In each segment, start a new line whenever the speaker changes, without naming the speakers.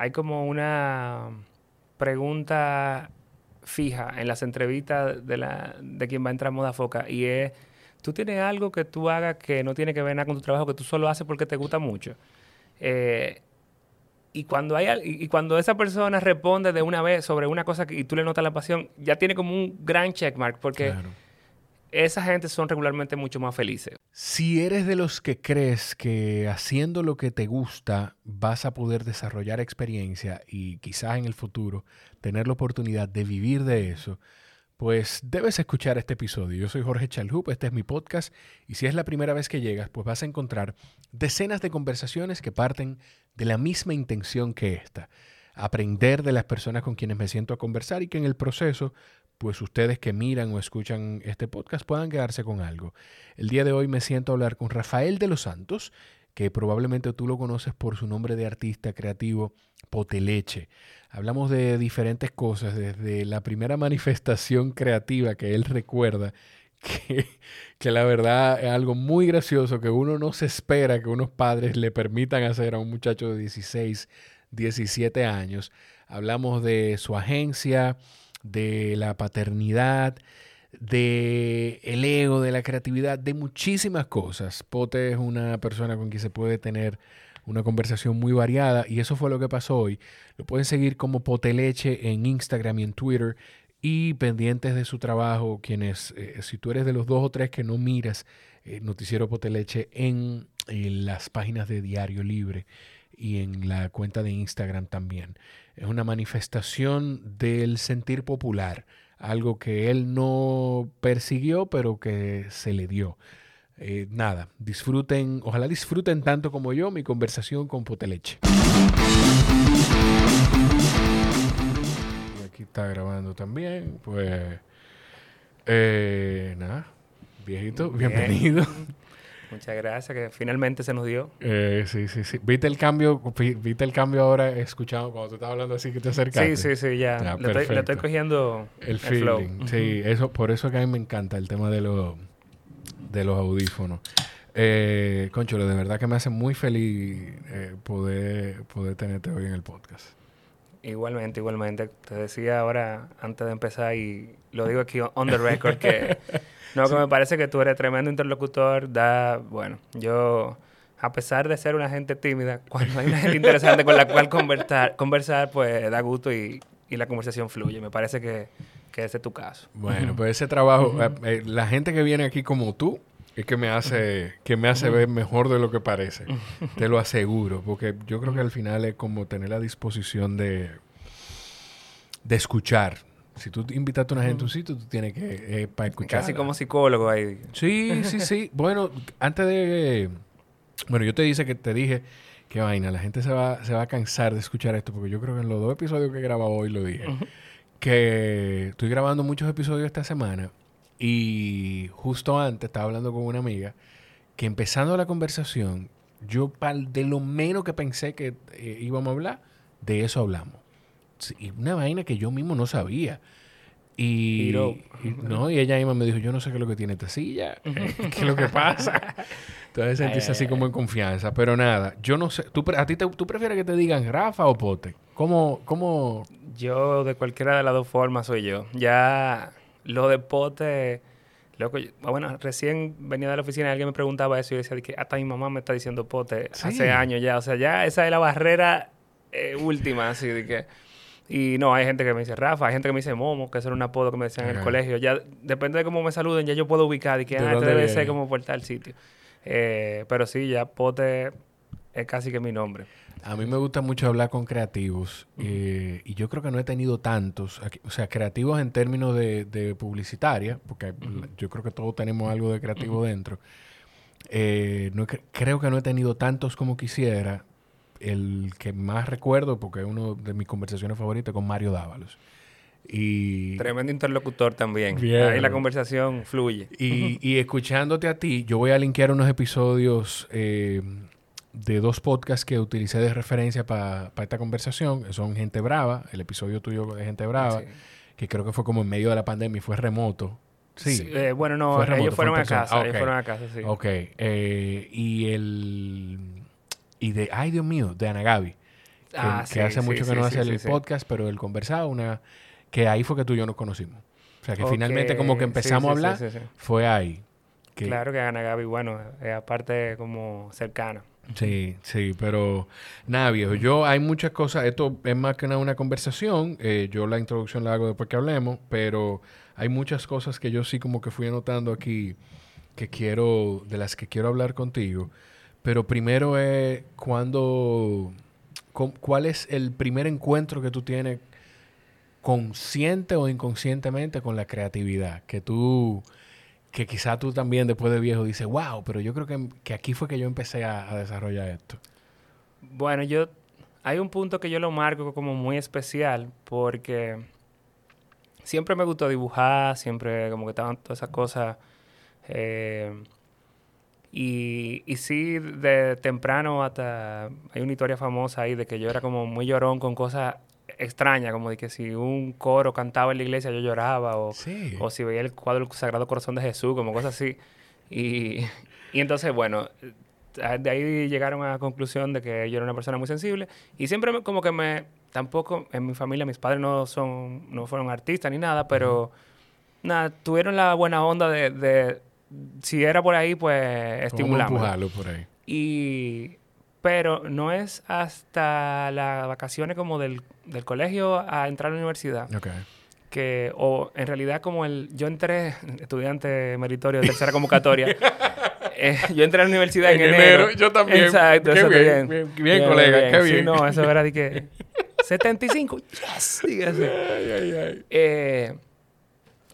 hay como una pregunta fija en las entrevistas de, la, de quien va a entrar a Moda Foca y es, ¿tú tienes algo que tú hagas que no tiene que ver nada con tu trabajo, que tú solo haces porque te gusta mucho? Eh, y cuando, hay, y cuando esa persona responde de una vez sobre una cosa que, y tú le notas la pasión, ya tiene como un gran checkmark porque esa gente son regularmente mucho más felices.
Si eres de los que crees que haciendo lo que te gusta vas a poder desarrollar experiencia y quizás en el futuro tener la oportunidad de vivir de eso, pues debes escuchar este episodio. Yo soy Jorge Chalhup, este es mi podcast y si es la primera vez que llegas, pues vas a encontrar decenas de conversaciones que parten de la misma intención que esta. Aprender de las personas con quienes me siento a conversar y que en el proceso, pues ustedes que miran o escuchan este podcast puedan quedarse con algo. El día de hoy me siento a hablar con Rafael de los Santos, que probablemente tú lo conoces por su nombre de artista creativo, Poteleche. Hablamos de diferentes cosas, desde la primera manifestación creativa que él recuerda, que, que, la verdad es algo muy gracioso que uno no se espera que unos padres le permitan hacer a un muchacho de 16, 17 años. Hablamos de su agencia, de la paternidad, de el ego, de la creatividad, de muchísimas cosas. Pote es una persona con quien se puede tener una conversación muy variada y eso fue lo que pasó hoy. Lo pueden seguir como Poteleche en Instagram y en Twitter y pendientes de su trabajo, quienes, eh, si tú eres de los dos o tres que no miras eh, Noticiero Poteleche en, en las páginas de Diario Libre y en la cuenta de Instagram también. Es una manifestación del sentir popular, algo que él no persiguió, pero que se le dio. Eh, nada, disfruten, ojalá disfruten tanto como yo mi conversación con Poteleche. Y aquí está grabando también, pues eh, nada, viejito, bienvenido.
Muchas gracias, que finalmente se nos dio.
Eh, sí, sí, sí. ¿Viste el cambio? ¿Viste el cambio ahora escuchando cuando tú estabas hablando así que te acercaste?
Sí, sí, sí, ya. le, estoy, le, estoy, cogiendo
el, feeling. Sí, eso, por eso que a mí me encanta el tema de los de los audífonos. Eh, Concholo, de verdad que me hace muy feliz eh, poder, poder tenerte hoy en el podcast.
Igualmente, igualmente. Te decía ahora, antes de empezar, y lo digo aquí on the record, que no, que me parece que tú eres tremendo interlocutor. Da, bueno, yo, a pesar de ser una gente tímida, cuando hay una gente interesante con la cual conversar, conversar pues da gusto y, y la conversación fluye. Me parece que que ese es tu caso.
Bueno, pues ese trabajo, eh, eh, la gente que viene aquí como tú, es que me hace, que me hace ver mejor de lo que parece. Te lo aseguro, porque yo creo que al final es como tener la disposición de, de escuchar. Si tú invitas a una gente a un sitio, tú tienes que eh, para escuchar.
Casi como psicólogo ahí.
Sí, sí, sí. bueno, antes de bueno, yo te dije que te dije qué vaina, la gente se va, se va a cansar de escuchar esto, porque yo creo que en los dos episodios que he grabado hoy lo dije que estoy grabando muchos episodios esta semana y justo antes estaba hablando con una amiga que empezando la conversación, yo de lo menos que pensé que eh, íbamos a hablar, de eso hablamos. Y una vaina que yo mismo no sabía. Y, no, y ella misma me dijo, yo no sé qué es lo que tiene esta silla, qué es lo que pasa. Entonces sentís así como en confianza. Pero nada, yo no sé, ¿tú, ¿a ti te, tú prefieres que te digan Rafa o Pote? ¿Cómo, cómo,
yo de cualquiera de las dos formas soy yo. Ya lo de pote, loco, bueno, recién venía de la oficina y alguien me preguntaba eso y yo decía que hasta mi mamá me está diciendo pote hace años ya. O sea, ya esa es la barrera eh, última, así de que... Y no, hay gente que me dice Rafa, hay gente que me dice Momo, que eso era un apodo que me decían en el colegio. Ya depende de cómo me saluden, ya yo puedo ubicar y que ah, este debe ser como por tal sitio. Eh, pero sí, ya Pote es casi que mi nombre.
A mí me gusta mucho hablar con creativos eh, y yo creo que no he tenido tantos, o sea, creativos en términos de, publicitaria, porque yo creo que todos tenemos algo de creativo dentro. Eh, no, creo que no he tenido tantos como quisiera. El que más recuerdo, porque es uno de mis conversaciones favoritas, con Mario Dávalos. Y,
Tremendo interlocutor también. Ahí la conversación fluye.
Y, y, escuchándote a ti, yo voy a linkear unos episodios eh, de dos podcasts que utilicé de referencia para esta conversación. Son Gente Brava, el episodio tuyo de Gente Brava, que creo que fue como en medio de la pandemia y fue remoto. Sí.
Eh, bueno, no, ellos fueron a casa. Ellos fueron a casa, sí.
Ok. Eh, y el. Y de. Ay, Dios mío, de Ana Gaby. que, ah, hace mucho que no hace el podcast, pero él conversaba, una que ahí fue que tú y yo nos conocimos. O sea, que finalmente como que empezamos a hablar, fue ahí.
Claro que Ana Gaby, bueno, es aparte como cercana.
Sí, sí, pero nada, viejo. Yo hay muchas cosas. Esto es más que nada una conversación. Eh, yo la introducción la hago después que hablemos, pero hay muchas cosas que yo sí como que fui anotando aquí que quiero, de las que quiero hablar contigo. Pero primero es cuando, ¿cuál es el primer encuentro que tú tienes consciente o inconscientemente con la creatividad? Que tú que quizá tú también después de viejo dices, wow, pero yo creo que, aquí fue que yo empecé a, desarrollar esto.
Bueno, yo, hay un punto que yo lo marco como muy especial porque siempre me gustó dibujar, siempre como que estaban todas esas cosas. Eh, y, y sí, de temprano hasta... Hay una historia famosa ahí de que yo era como muy llorón con cosas extraña, como de que si un coro cantaba en la iglesia yo lloraba, o, o si veía el cuadro del Sagrado Corazón de Jesús, como cosas así. Y, y entonces, bueno, de ahí llegaron a la conclusión de que yo era una persona muy sensible y siempre como que me tampoco en mi familia mis padres no son no fueron artistas ni nada pero nada tuvieron la buena onda de, de si era por ahí pues estimulamos.
por ahí.
Y pero no es hasta las vacaciones como del, del colegio a entrar a la universidad. Que, o en realidad como el, yo entré, estudiante meritorio de tercera convocatoria, eh, yo entré a la universidad en, enero.
Yo también.
Exacto,
qué bien, bien, bien, colega, qué bien.
Sí, no, eso era de que 75, yes, dígase. Ay, ay, ay. Eh,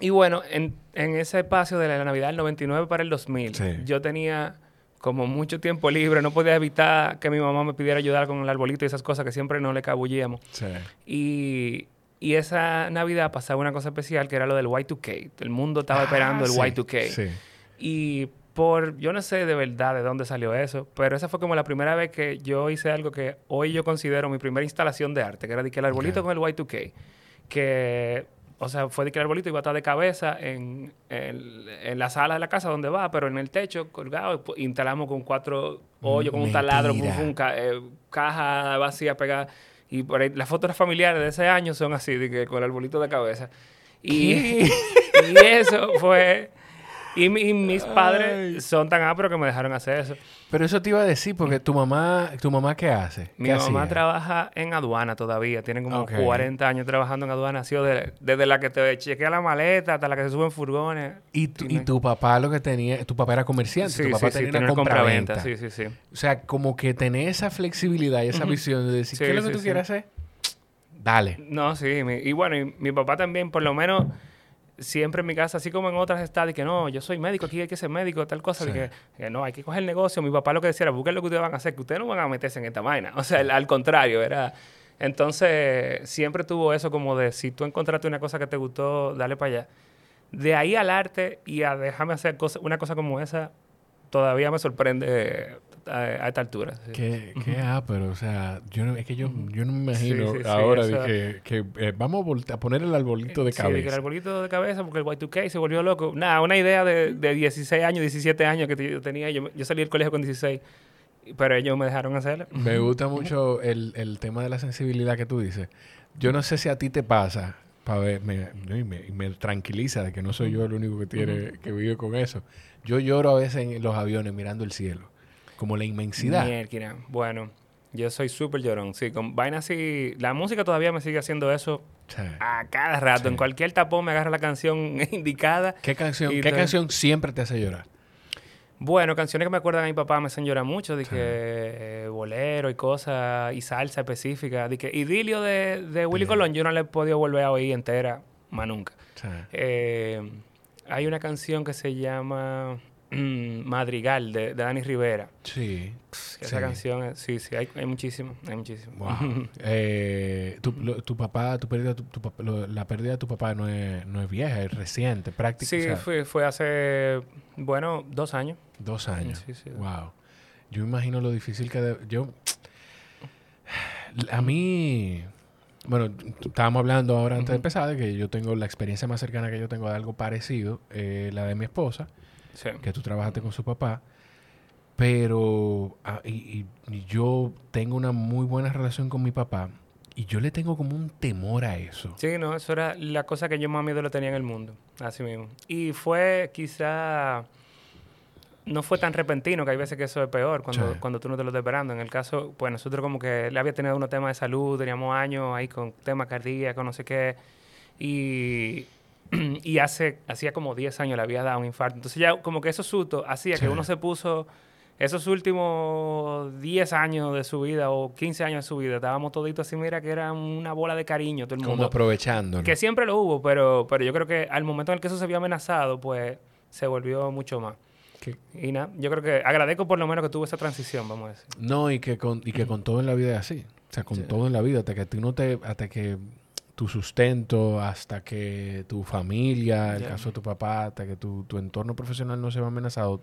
y bueno, en, en, ese espacio de la Navidad del 99 para el 2000, yo tenía como mucho tiempo libre, no podía evitar que mi mamá me pidiera ayudar con el arbolito y esas cosas que siempre no le cabullíamos. Sí. Y, y, esa Navidad pasaba una cosa especial que era lo del Y2K. El mundo estaba ah, esperando el Y2K. Sí. Y por, yo no sé de verdad de dónde salió eso, pero esa fue como la primera vez que yo hice algo que hoy yo considero mi primera instalación de arte, que era de que el arbolito con el Y2K. Que o sea, fue de que el arbolito iba a estar de cabeza en, en, la sala de la casa donde va, pero en el techo colgado pues, instalamos con cuatro hoyos, con un taladro, con eh, caja vacía pegada. Y por ahí, las fotos familiares de ese año son así, de que con el arbolito de cabeza. Y, y eso fue y, mis padres son tan apros que me dejaron hacer eso.
Pero eso te iba a decir, porque tu mamá, ¿tu mamá qué hace?
Mi mamá trabaja en aduana todavía. Tiene como 40 años trabajando en aduana. Ha sido desde la que te chequea la maleta hasta la que se suben furgones.
¿Y tu, ¿Y tu papá lo que tenía? Tu papá era comerciante. Sí, tu papá tenía una compra-venta.
Sí, sí, sí.
O sea, como que tener esa flexibilidad y esa visión de decir, ¿qué es lo que tú quieres hacer? Dale.
No, sí. y bueno, y mi papá también, por lo menos siempre en mi casa, así como en otras está, de que no, yo soy médico, aquí hay que ser médico, tal cosa, de que, no, hay que coger el negocio. Mi papá lo que decía era, busquen lo que ustedes van a hacer, que ustedes no van a meterse en esta vaina. O sea, al contrario, era... Entonces, siempre tuvo eso como de, si tú encontraste una cosa que te gustó, dale para allá. De ahí al arte y a dejarme hacer una cosa como esa, todavía me sorprende a, esta altura.
Qué, qué pero o sea, yo no, es que yo, yo no me imagino ahora de que, eh, vamos a, poner el arbolito de cabeza. Sí,
el arbolito de cabeza porque el Y2K se volvió loco. Nada, una idea de, de 16 años, 17 años que yo tenía. Yo, yo salí del colegio con 16 pero ellos me dejaron hacerlo.
Me gusta mucho el, el, tema de la sensibilidad que tú dices. Yo no sé si a ti te pasa, para ver, me, me, me, tranquiliza de que no soy yo el único que tiene, que vive con eso. Yo lloro a veces en los aviones mirando el cielo como la inmensidad.
Bueno, yo soy súper llorón. Sí, con vainas así. La música todavía me sigue haciendo eso a cada rato. En cualquier tapón me agarra la canción indicada.
¿Qué canción, ¿qué canción siempre te hace llorar?
Bueno, canciones que me acuerdan a mi papá me hacen llorar mucho, que eh, bolero y cosas, y salsa específica, que idilio de, de Willy Colón, yo no le he podido volver a oír entera, más nunca. Eh, hay una canción que se llama Madrigal de, Dani Rivera.
Sí.
esa canción, sí, sí, hay, hay muchísimo, hay muchísimo.
Eh, tu, papá, tu pérdida, la pérdida de tu papá no es, no es vieja, es reciente, prácticamente.
Sí, fue, fue hace, bueno, dos años.
Dos años. Sí, sí. Wow. Yo imagino lo difícil que... yo... A mí... Bueno, estábamos hablando ahora antes de empezar de que yo tengo la experiencia más cercana que yo tengo de algo parecido, eh, la de mi esposa que tú trabajaste con su papá. Pero ah, y, yo tengo una muy buena relación con mi papá y yo le tengo como un temor a eso.
Sí, no, eso era la cosa que yo más miedo lo tenía en el mundo, así mismo. Y fue quizá no fue tan repentino, que hay veces que eso es peor cuando, cuando tú no te lo estás esperando. En el caso, pues nosotros como que le había tenido unos temas de salud, teníamos años ahí con temas cardíacos, no sé qué, y, y hace, hacía como 10 años le había dado un infarto. Entonces ya como que eso susto hacía que uno se puso esos últimos 10 años de su vida o 15 años de su vida, estábamos toditos así, mira, que era una bola de cariño todo el mundo.
Como aprovechando.
Que siempre lo hubo, pero, pero yo creo que al momento en el que eso se había amenazado, pues se volvió mucho más. Y nada, yo creo que agradezco por lo menos que tuvo esa transición, vamos a decir.
No, y que con, y que con todo en la vida es así. O sea, con todo en la vida, hasta que tú no te, hasta que tu sustento, hasta que tu familia, el caso de tu papá, hasta que tu, tu, entorno profesional no se va amenazado,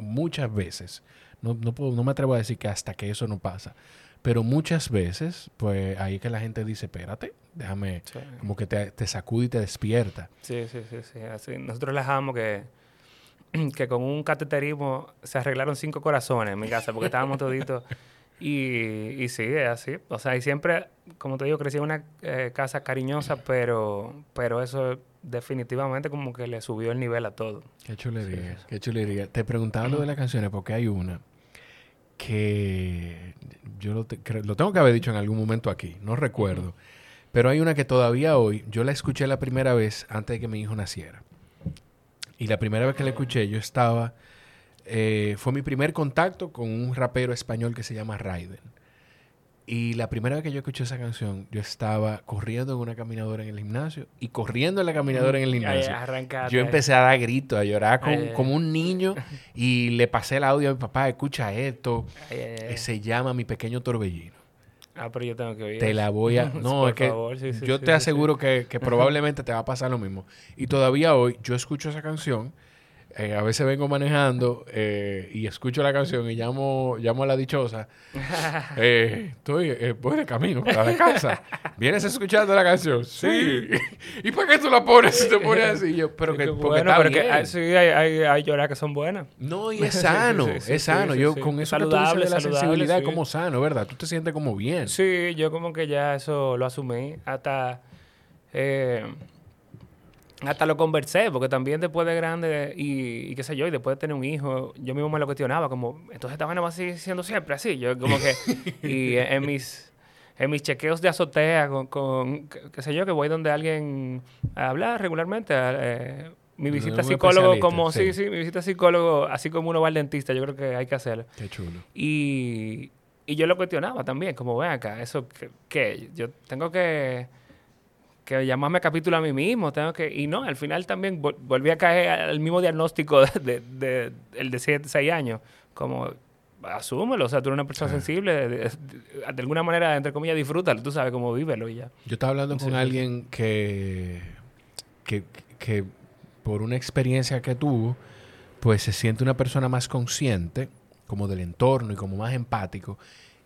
muchas veces, no, no, puedo, no me atrevo a decir que hasta que eso no pasa, pero muchas veces, pues ahí que la gente dice, espérate, déjame, como que te, te sacude y te despierta.
Sí, sí, sí, sí. Así, nosotros les dejamos que que con un cateterismo se arreglaron cinco corazones en mi casa porque estábamos toditos. Y, y sí, es así. O sea, y siempre, como te digo, crecí en una eh, casa cariñosa, pero, pero eso definitivamente como que le subió el nivel a todo.
Qué chulería, qué chulería. Te preguntaba lo de las canciones porque hay una que yo lo, lo, tengo que haber dicho en algún momento aquí, no recuerdo. Pero hay una que todavía hoy, yo la escuché la primera vez antes de que mi hijo naciera. Y la primera vez que la escuché, yo estaba. Eh, fue mi primer contacto con un rapero español que se llama Raiden. Y la primera vez que yo escuché esa canción, yo estaba corriendo en una caminadora en el gimnasio y corriendo en la caminadora en el gimnasio. yo empecé a dar gritos, a llorar como un niño y le pasé el audio a mi papá, escucha esto. se llama Mi Pequeño Torbellino.
Ah, pero yo tengo que oír.
Te la voy a. No, es que yo te aseguro que, que probablemente te va a pasar lo mismo. Y todavía hoy yo escucho esa canción eh, a veces vengo manejando eh, y escucho la canción y llamo, llamo a la dichosa. Eh, estoy, voy de camino para la casa. ¿Vienes escuchando la canción? Sí. ¿Y por qué tú la pones si te pones así? Yo, pero que, porque
bueno, pero que sí, hay, hay, hay lloras que son buenas.
No, y es sano, es sano. yo con eso saludable, que tú la sensibilidad como sano, ¿verdad? Tú te sientes como bien.
Sí, yo como que ya eso lo asumí. Hasta... Eh, hasta lo conversé, porque también después de grande y, qué sé yo, y después de tener un hijo, yo mismo me lo cuestionaba, como, entonces esta vaina va a seguir siendo siempre así. Yo como que, y en mis, en mis chequeos de azotea, con, qué sé yo, que voy donde alguien habla regularmente, eh, mi visita a psicólogo como, sí. sí, mi visita a psicólogo, así como uno va al dentista, yo creo que hay que hacerlo.
Qué chulo.
Y, y yo lo cuestionaba también, como, ven acá, eso, ¿qué? Yo tengo que que llamarme capítulo a mí mismo, tengo que... Y no, al final también volví a caer al mismo diagnóstico de, de, el de 6 años, como asúmelo, o sea, tú eres una persona sensible, de, alguna manera, entre comillas, disfrútalo, tú sabes cómo vívelo y ya.
Yo estaba hablando con alguien que, que, que por una experiencia que tuvo, pues se siente una persona más consciente, como del entorno y como más empático,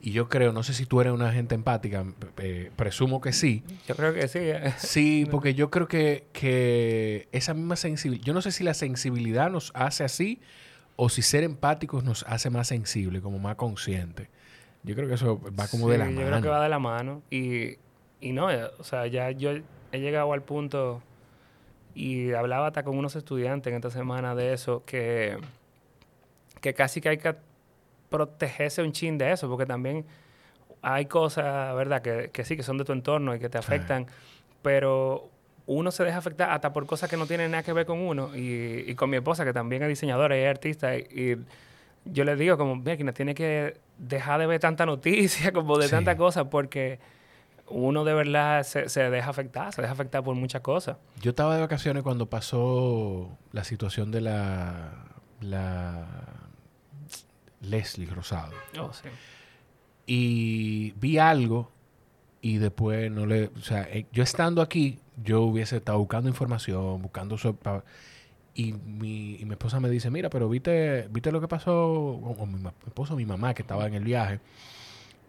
y yo creo, no sé si tú eres una gente empática, eh, presumo que sí.
Yo creo que sí. Eh.
Sí, porque yo creo que, que esa misma sensibilidad, yo no sé si la sensibilidad nos hace así o si ser empáticos nos hace más sensibles, como más conscientes. Yo creo que eso va como de la mano.
Yo creo que va de la mano. Y, y no, eh, o sea, ya yo he llegado al punto y hablaba hasta con unos estudiantes en esta semana de eso, que, que casi que hay que protegerse un chin de eso, porque también hay cosas, ¿verdad?, que, que sí, que son de tu entorno y que te afectan, pero uno se deja afectar hasta por cosas que no tienen nada que ver con uno. Y, y con mi esposa, que también es diseñadora y es artista, y, yo le digo como, mira, que no tiene que dejar de ver tanta noticia, como de tanta cosa, porque uno de verdad se, se, deja afectar, se deja afectar por muchas cosas.
Yo estaba de vacaciones cuando pasó la situación de la, la Leslie Rosado.
Oh, sí.
Y vi algo y después no le... O sea, eh, yo estando aquí, yo hubiese estado buscando información, buscando... y, mi, y mi esposa me dice, mira, pero viste, viste lo que pasó con, mi, esposo, mi mamá, que estaba en el viaje.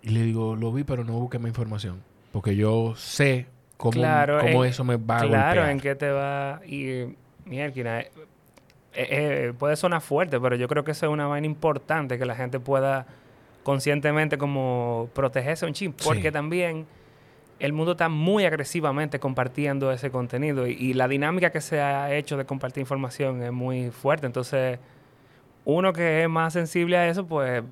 Y le digo, lo vi, pero no busqué más información. Porque yo sé cómo, cómo eso me va a
Claro, en qué te va... Y, mierda, eh, puede sonar fuerte, pero yo creo que eso es una vaina importante que la gente pueda conscientemente como protegerse un chip, porque también el mundo está muy agresivamente compartiendo ese contenido y, la dinámica que se ha hecho de compartir información es muy fuerte. Entonces, uno que es más sensible a eso, pues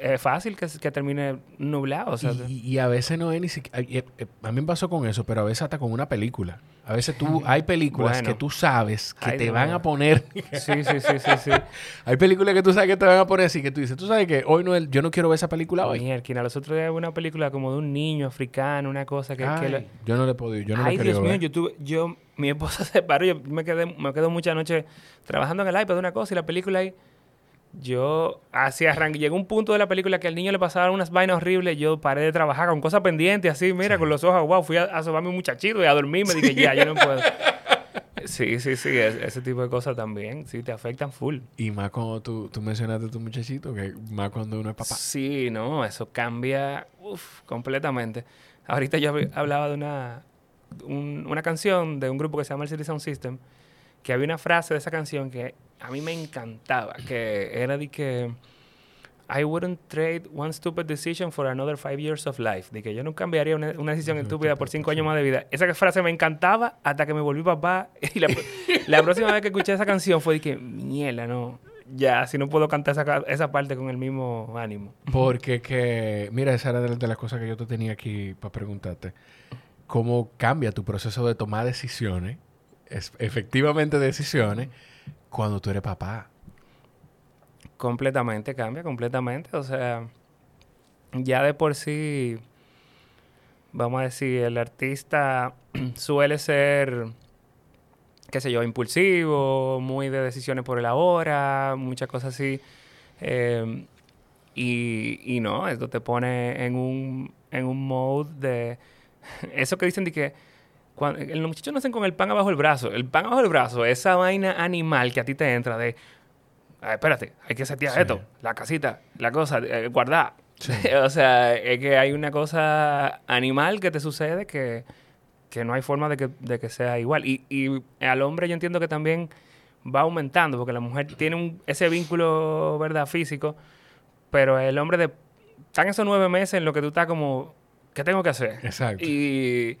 es fácil que, que termine nublado.
y, a veces no es ni siquiera... Eh, eh, a mí me pasó con eso, pero a veces hasta con una película. A veces tú... Hay películas que tú sabes que te van a poner...
sí, sí, sí, sí, sí.
hay películas que tú sabes que te van a poner así, que tú dices, tú sabes que hoy no es... Yo no quiero ver esa película hoy.
Mierda, los otros días una película como de un niño africano, una cosa que...
Yo no le puedo yo no
Ay, Dios mío, yo tuve... Yo, mi esposa se paró, yo me quedé, me quedo muchas noches trabajando en el iPad de una cosa y la película ahí yo así arranqué, llegó un punto de la película que al niño le pasaban unas vainas horribles, yo paré de trabajar con cosas pendientes, así, mira, con los ojos, wow, fui a, a sobarme un muchachito y a dormir, me dije, ya, yo no puedo. Sí, sí, sí, ese tipo de cosas también, sí, te afectan full.
Y más cuando tú, tú mencionaste a tu muchachito, que más cuando uno es papá.
Sí, no, eso cambia, uff, completamente. Ahorita yo hablaba de una, una canción de un grupo que se llama el City Sound System, que había una frase de esa canción que a mí me encantaba, que era de que I wouldn't trade one stupid decision for another five years of life. De que yo no cambiaría una, decisión estúpida por cinco años más de vida. Esa frase me encantaba hasta que me volví papá. Y la, próxima vez que escuché esa canción fue de que, mierda, no. Ya, si no puedo cantar esa, esa parte con el mismo ánimo.
Porque que, mira, esa era de, las cosas que yo te tenía aquí para preguntarte. ¿Cómo cambia tu proceso de tomar decisiones, efectivamente decisiones, cuando tú eres papá.
Completamente, cambia completamente. O sea, ya de por sí, vamos a decir, el artista suele ser, qué sé yo, impulsivo, muy de decisiones por el ahora, muchas cosas así. Eh, y, no, esto te pone en un, en un mode de... Eso que dicen de que cuando, los muchachos nacen con el pan abajo del brazo. El pan abajo del brazo, esa vaina animal que a ti te entra de, ah, espérate, hay que setear esto, la casita, la cosa, eh, guardar. o sea, es que hay una cosa animal que te sucede que, que no hay forma de que, de que sea igual. Y, y, al hombre yo entiendo que también va aumentando, porque la mujer tiene un, ese vínculo, ¿verdad?, físico, pero el hombre de... Están esos nueve meses en lo que tú estás como, ¿qué tengo que hacer?
Exacto.
Y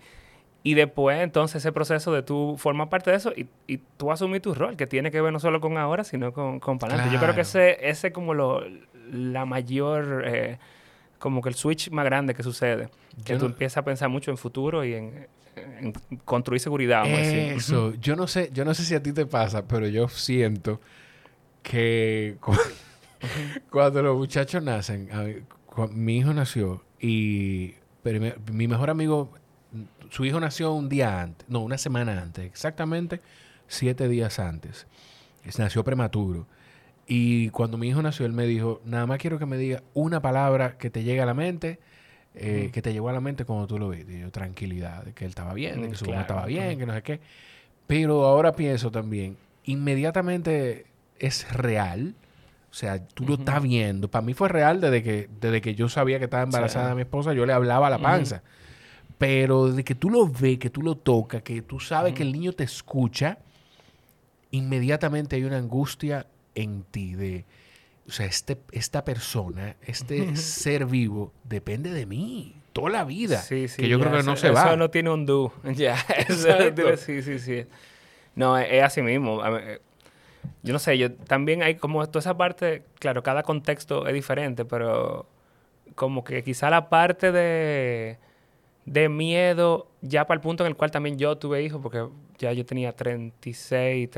y después, entonces, ese proceso de tú formar parte de eso y, y tú asumir tu rol, que tiene que ver no solo con ahora, sino con, con para adelante. Yo creo que ese es como lo, la mayor, eh, como que el switch más grande que sucede. Que tú empiezas a pensar mucho en futuro y en, construir seguridad.
Eso. Yo no sé, yo no sé si a ti te pasa, pero yo siento que cuando, los muchachos nacen, mi hijo nació y mi mejor amigo su hijo nació un día antes, no, una semana antes, exactamente siete días antes. Nació prematuro. Y cuando mi hijo nació, él me dijo, nada más quiero que me diga una palabra que te llegue a la mente, eh, que te llegó a la mente cuando tú lo viste. Y yo, tranquilidad, de que él estaba bien, de que su hijo estaba bien, que no sé qué. Pero ahora pienso también, inmediatamente es real. O sea, tú lo estás viendo. Para mí fue real desde que, desde que yo sabía que estaba embarazada mi esposa, yo le hablaba a la panza. Pero de que tú lo ves, que tú lo tocas, que tú sabes que el niño te escucha, inmediatamente hay una angustia en ti de, o sea, este, esta persona, este ser vivo, depende de mí toda la vida. Sí, sí, que yo creo que no se va.
Eso no tiene un do. Ya, sí, sí, sí. No, es, así mismo. Eh, yo no sé, yo también hay como toda esa parte, claro, cada contexto es diferente, pero como que quizá la parte de de miedo ya para el punto en el cual también yo tuve hijos, porque ya yo tenía 36,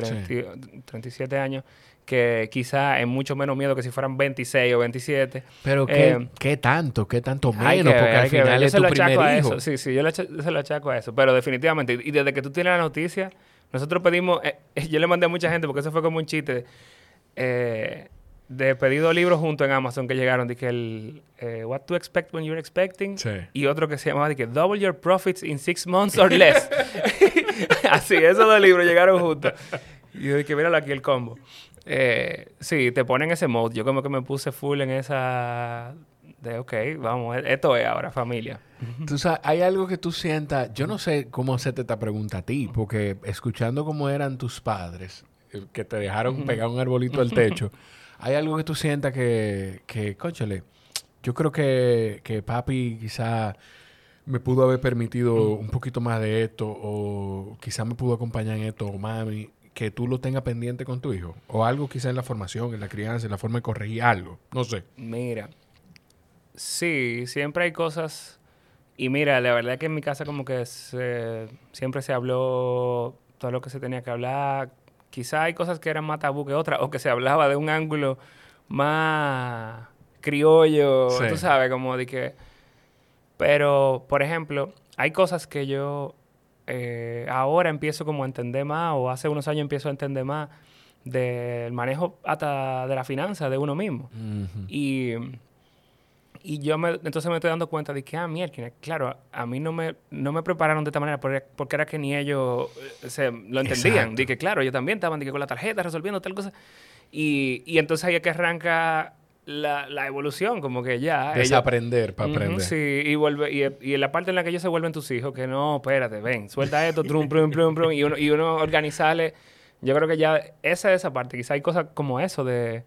37 años, que quizá es mucho menos miedo que si fueran 26 o 27.
Pero ¿qué, eh, ¿qué tanto? ¿Qué tanto menos? porque al final es tu primer hijo.
Eso. Sí, sí, yo se lo achaco a eso. Pero definitivamente, y desde que tú tienes la noticia, nosotros pedimos, eh, yo le mandé a mucha gente, porque eso fue como un chiste, eh, de pedido libros junto en Amazon que llegaron, que el eh, What to Expect When You're Expecting y otro que se llamaba que Double Your Profits in Six Months or Less. Así, esos dos libros llegaron juntos. Y yo dije, míralo aquí el combo. Eh, sí, te ponen ese mode. Yo como que me puse full en esa de, ok, vamos, e-, esto es ahora familia.
Tú sabes, hay algo que tú sientas, yo no sé cómo hacerte esta pregunta a ti, porque escuchando cómo eran tus padres, eh, que te dejaron pegar un arbolito al techo, ¿hay algo que tú sientas que, que conchale, yo creo que, que papi quizá me pudo haber permitido un poquito más de esto o quizá me pudo acompañar en esto o mami, que tú lo tengas pendiente con tu hijo? O algo quizá en la formación, en la crianza, en la forma de corregir algo, no sé.
Mira, sí, siempre hay cosas... Y mira, la verdad es que en mi casa como que siempre se habló todo lo que se tenía que hablar. Quizá hay cosas que eran más tabú que otras, o que se hablaba de un ángulo más criollo, tú sabes, como de que... Pero, por ejemplo, hay cosas que yo eh, ahora empiezo como a entender más, o hace unos años empiezo a entender más del manejo hasta de la finanza de uno mismo. Y y yo me, entonces me estoy dando cuenta de que, ah, mierda, claro, a mí no me, no me prepararon de esta manera porque, porque era que ni ellos eh, se, lo entendían. Dije, claro, ellos también estaban dije, con la tarjeta resolviendo tal cosa. Y, y entonces ahí es que arranca la, la, evolución, como que ya.
Desaprender para aprender.
Sí, y, vuelve, y, y, en la parte en la que ellos se vuelven tus hijos, que no, espérate, ven, suelta esto, trum, prum, prum, prum, y uno, y uno organizarle. Yo creo que ya esa es esa parte. Quizá hay cosas como eso de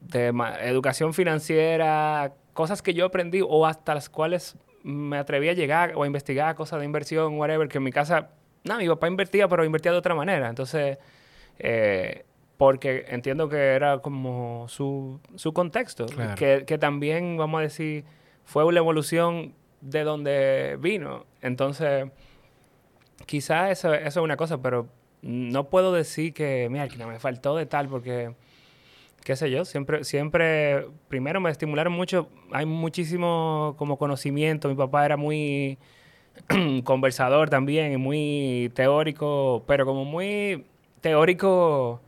de educación financiera, cosas que yo aprendí o hasta las cuales me atreví a llegar o a investigar cosas de inversión, whatever, que en mi casa, no, mi papá invertía, pero invertía de otra manera. Entonces, eh, porque entiendo que era como su, su contexto, que, que, también, vamos a decir, fue una evolución de donde vino. Entonces, quizás eso, eso es una cosa, pero no puedo decir que, mira, que no me faltó de tal, porque qué sé yo, siempre, siempre, primero me estimularon mucho, hay muchísimo como conocimiento, mi papá era muy conversador también, y muy teórico, pero como muy teórico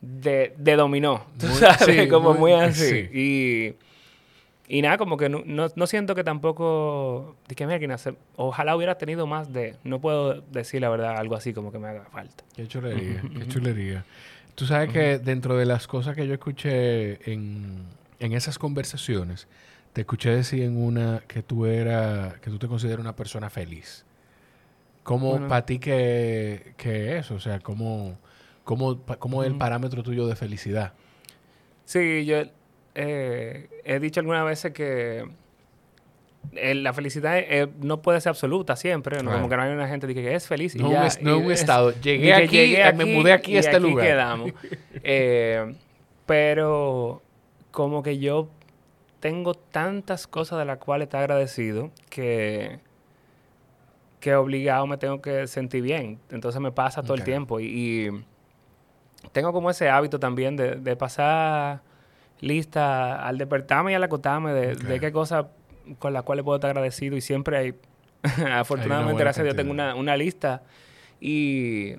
de, de dominó, ¿tú sabes? como muy, así. Y, y nada, como que no, no, siento que tampoco, que mira, ojalá hubiera tenido más de, no puedo decir la verdad, algo así como que me haga falta.
Qué chulería, qué chulería. Tú sabes que dentro de las cosas que yo escuché en, esas conversaciones, te escuché decir en una que tú era, que tú te consideras una persona feliz. ¿Cómo para ti que, que eso? O sea, ¿cómo, cómo, cómo es el parámetro tuyo de felicidad?
Sí, yo eh, he dicho algunas veces que la felicidad eh, no puede ser absoluta siempre, como que no hay una gente que es feliz y
no
ya.
no es un estado. Llegué aquí, me mudé aquí a este aquí lugar.
quedamos. Eh, pero como que yo tengo tantas cosas de las cuales estar agradecido que que obligado me tengo que sentir bien. Entonces me pasa todo el tiempo y, tengo como ese hábito también de, pasar lista al despertarme y al acotarme de, de qué cosas con las cuales puedo estar agradecido y siempre hay, afortunadamente, gracias a Dios, tengo una, una, lista. Y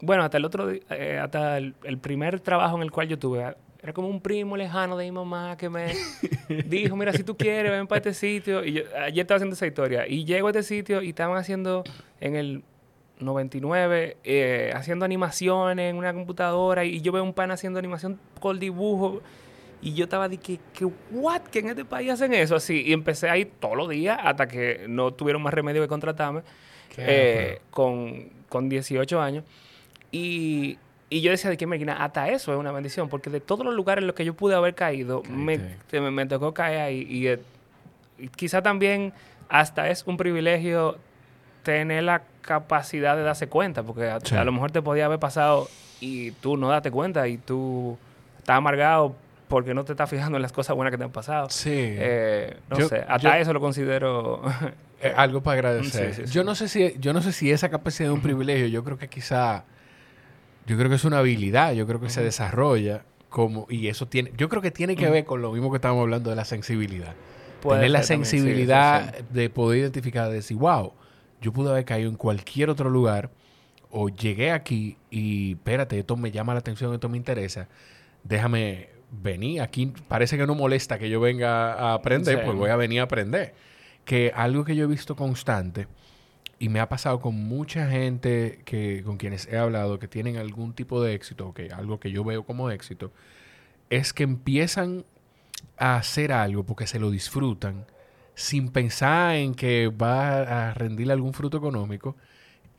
bueno, hasta el otro, eh, hasta el, primer trabajo en el cual yo tuve, era como un primo lejano de mi mamá que me dijo, mira, si tú quieres, ven para este sitio. Y yo, ayer estaba haciendo esa historia. Y llego a este sitio y estaban haciendo en el 99, eh, haciendo animaciones en una computadora. Y yo veo un pan haciendo animación con dibujo. Y yo estaba de que, que, what, que en este país hacen eso así. Y empecé ahí todos los días hasta que no tuvieron más remedio que contratarme eh, con, con 18 años. Y, y yo decía de que, máquina, hasta eso es una bendición, porque de todos los lugares en los que yo pude haber caído, me, me, tocó caer ahí. Y, eh, quizá también hasta es un privilegio tener la capacidad de darse cuenta, porque a, a, lo mejor te podía haber pasado y tú no date cuenta y tú estás amargado porque no te estás fijando en las cosas buenas que te han pasado.
Sí.
Eh, no sé, hasta eso lo considero...
Eh, algo para agradecer. Yo, no sé si, yo no sé si esa capacidad es un privilegio. Yo creo que quizá... Yo creo que es una habilidad. Yo creo que se desarrolla como... Y eso tiene... Yo creo que tiene que ver con lo mismo que estábamos hablando de la sensibilidad. Tener la sensibilidad de poder identificar, de decir, wow, yo pude haber caído en cualquier otro lugar o llegué aquí y espérate, esto me llama la atención, esto me interesa. Déjame vení, aquí parece que no molesta que yo venga a aprender, pues voy a venir a aprender. Que algo que yo he visto constante y me ha pasado con mucha gente que, con quienes he hablado que tienen algún tipo de éxito, que algo que yo veo como éxito, es que empiezan a hacer algo porque se lo disfrutan sin pensar en que va a rendir algún fruto económico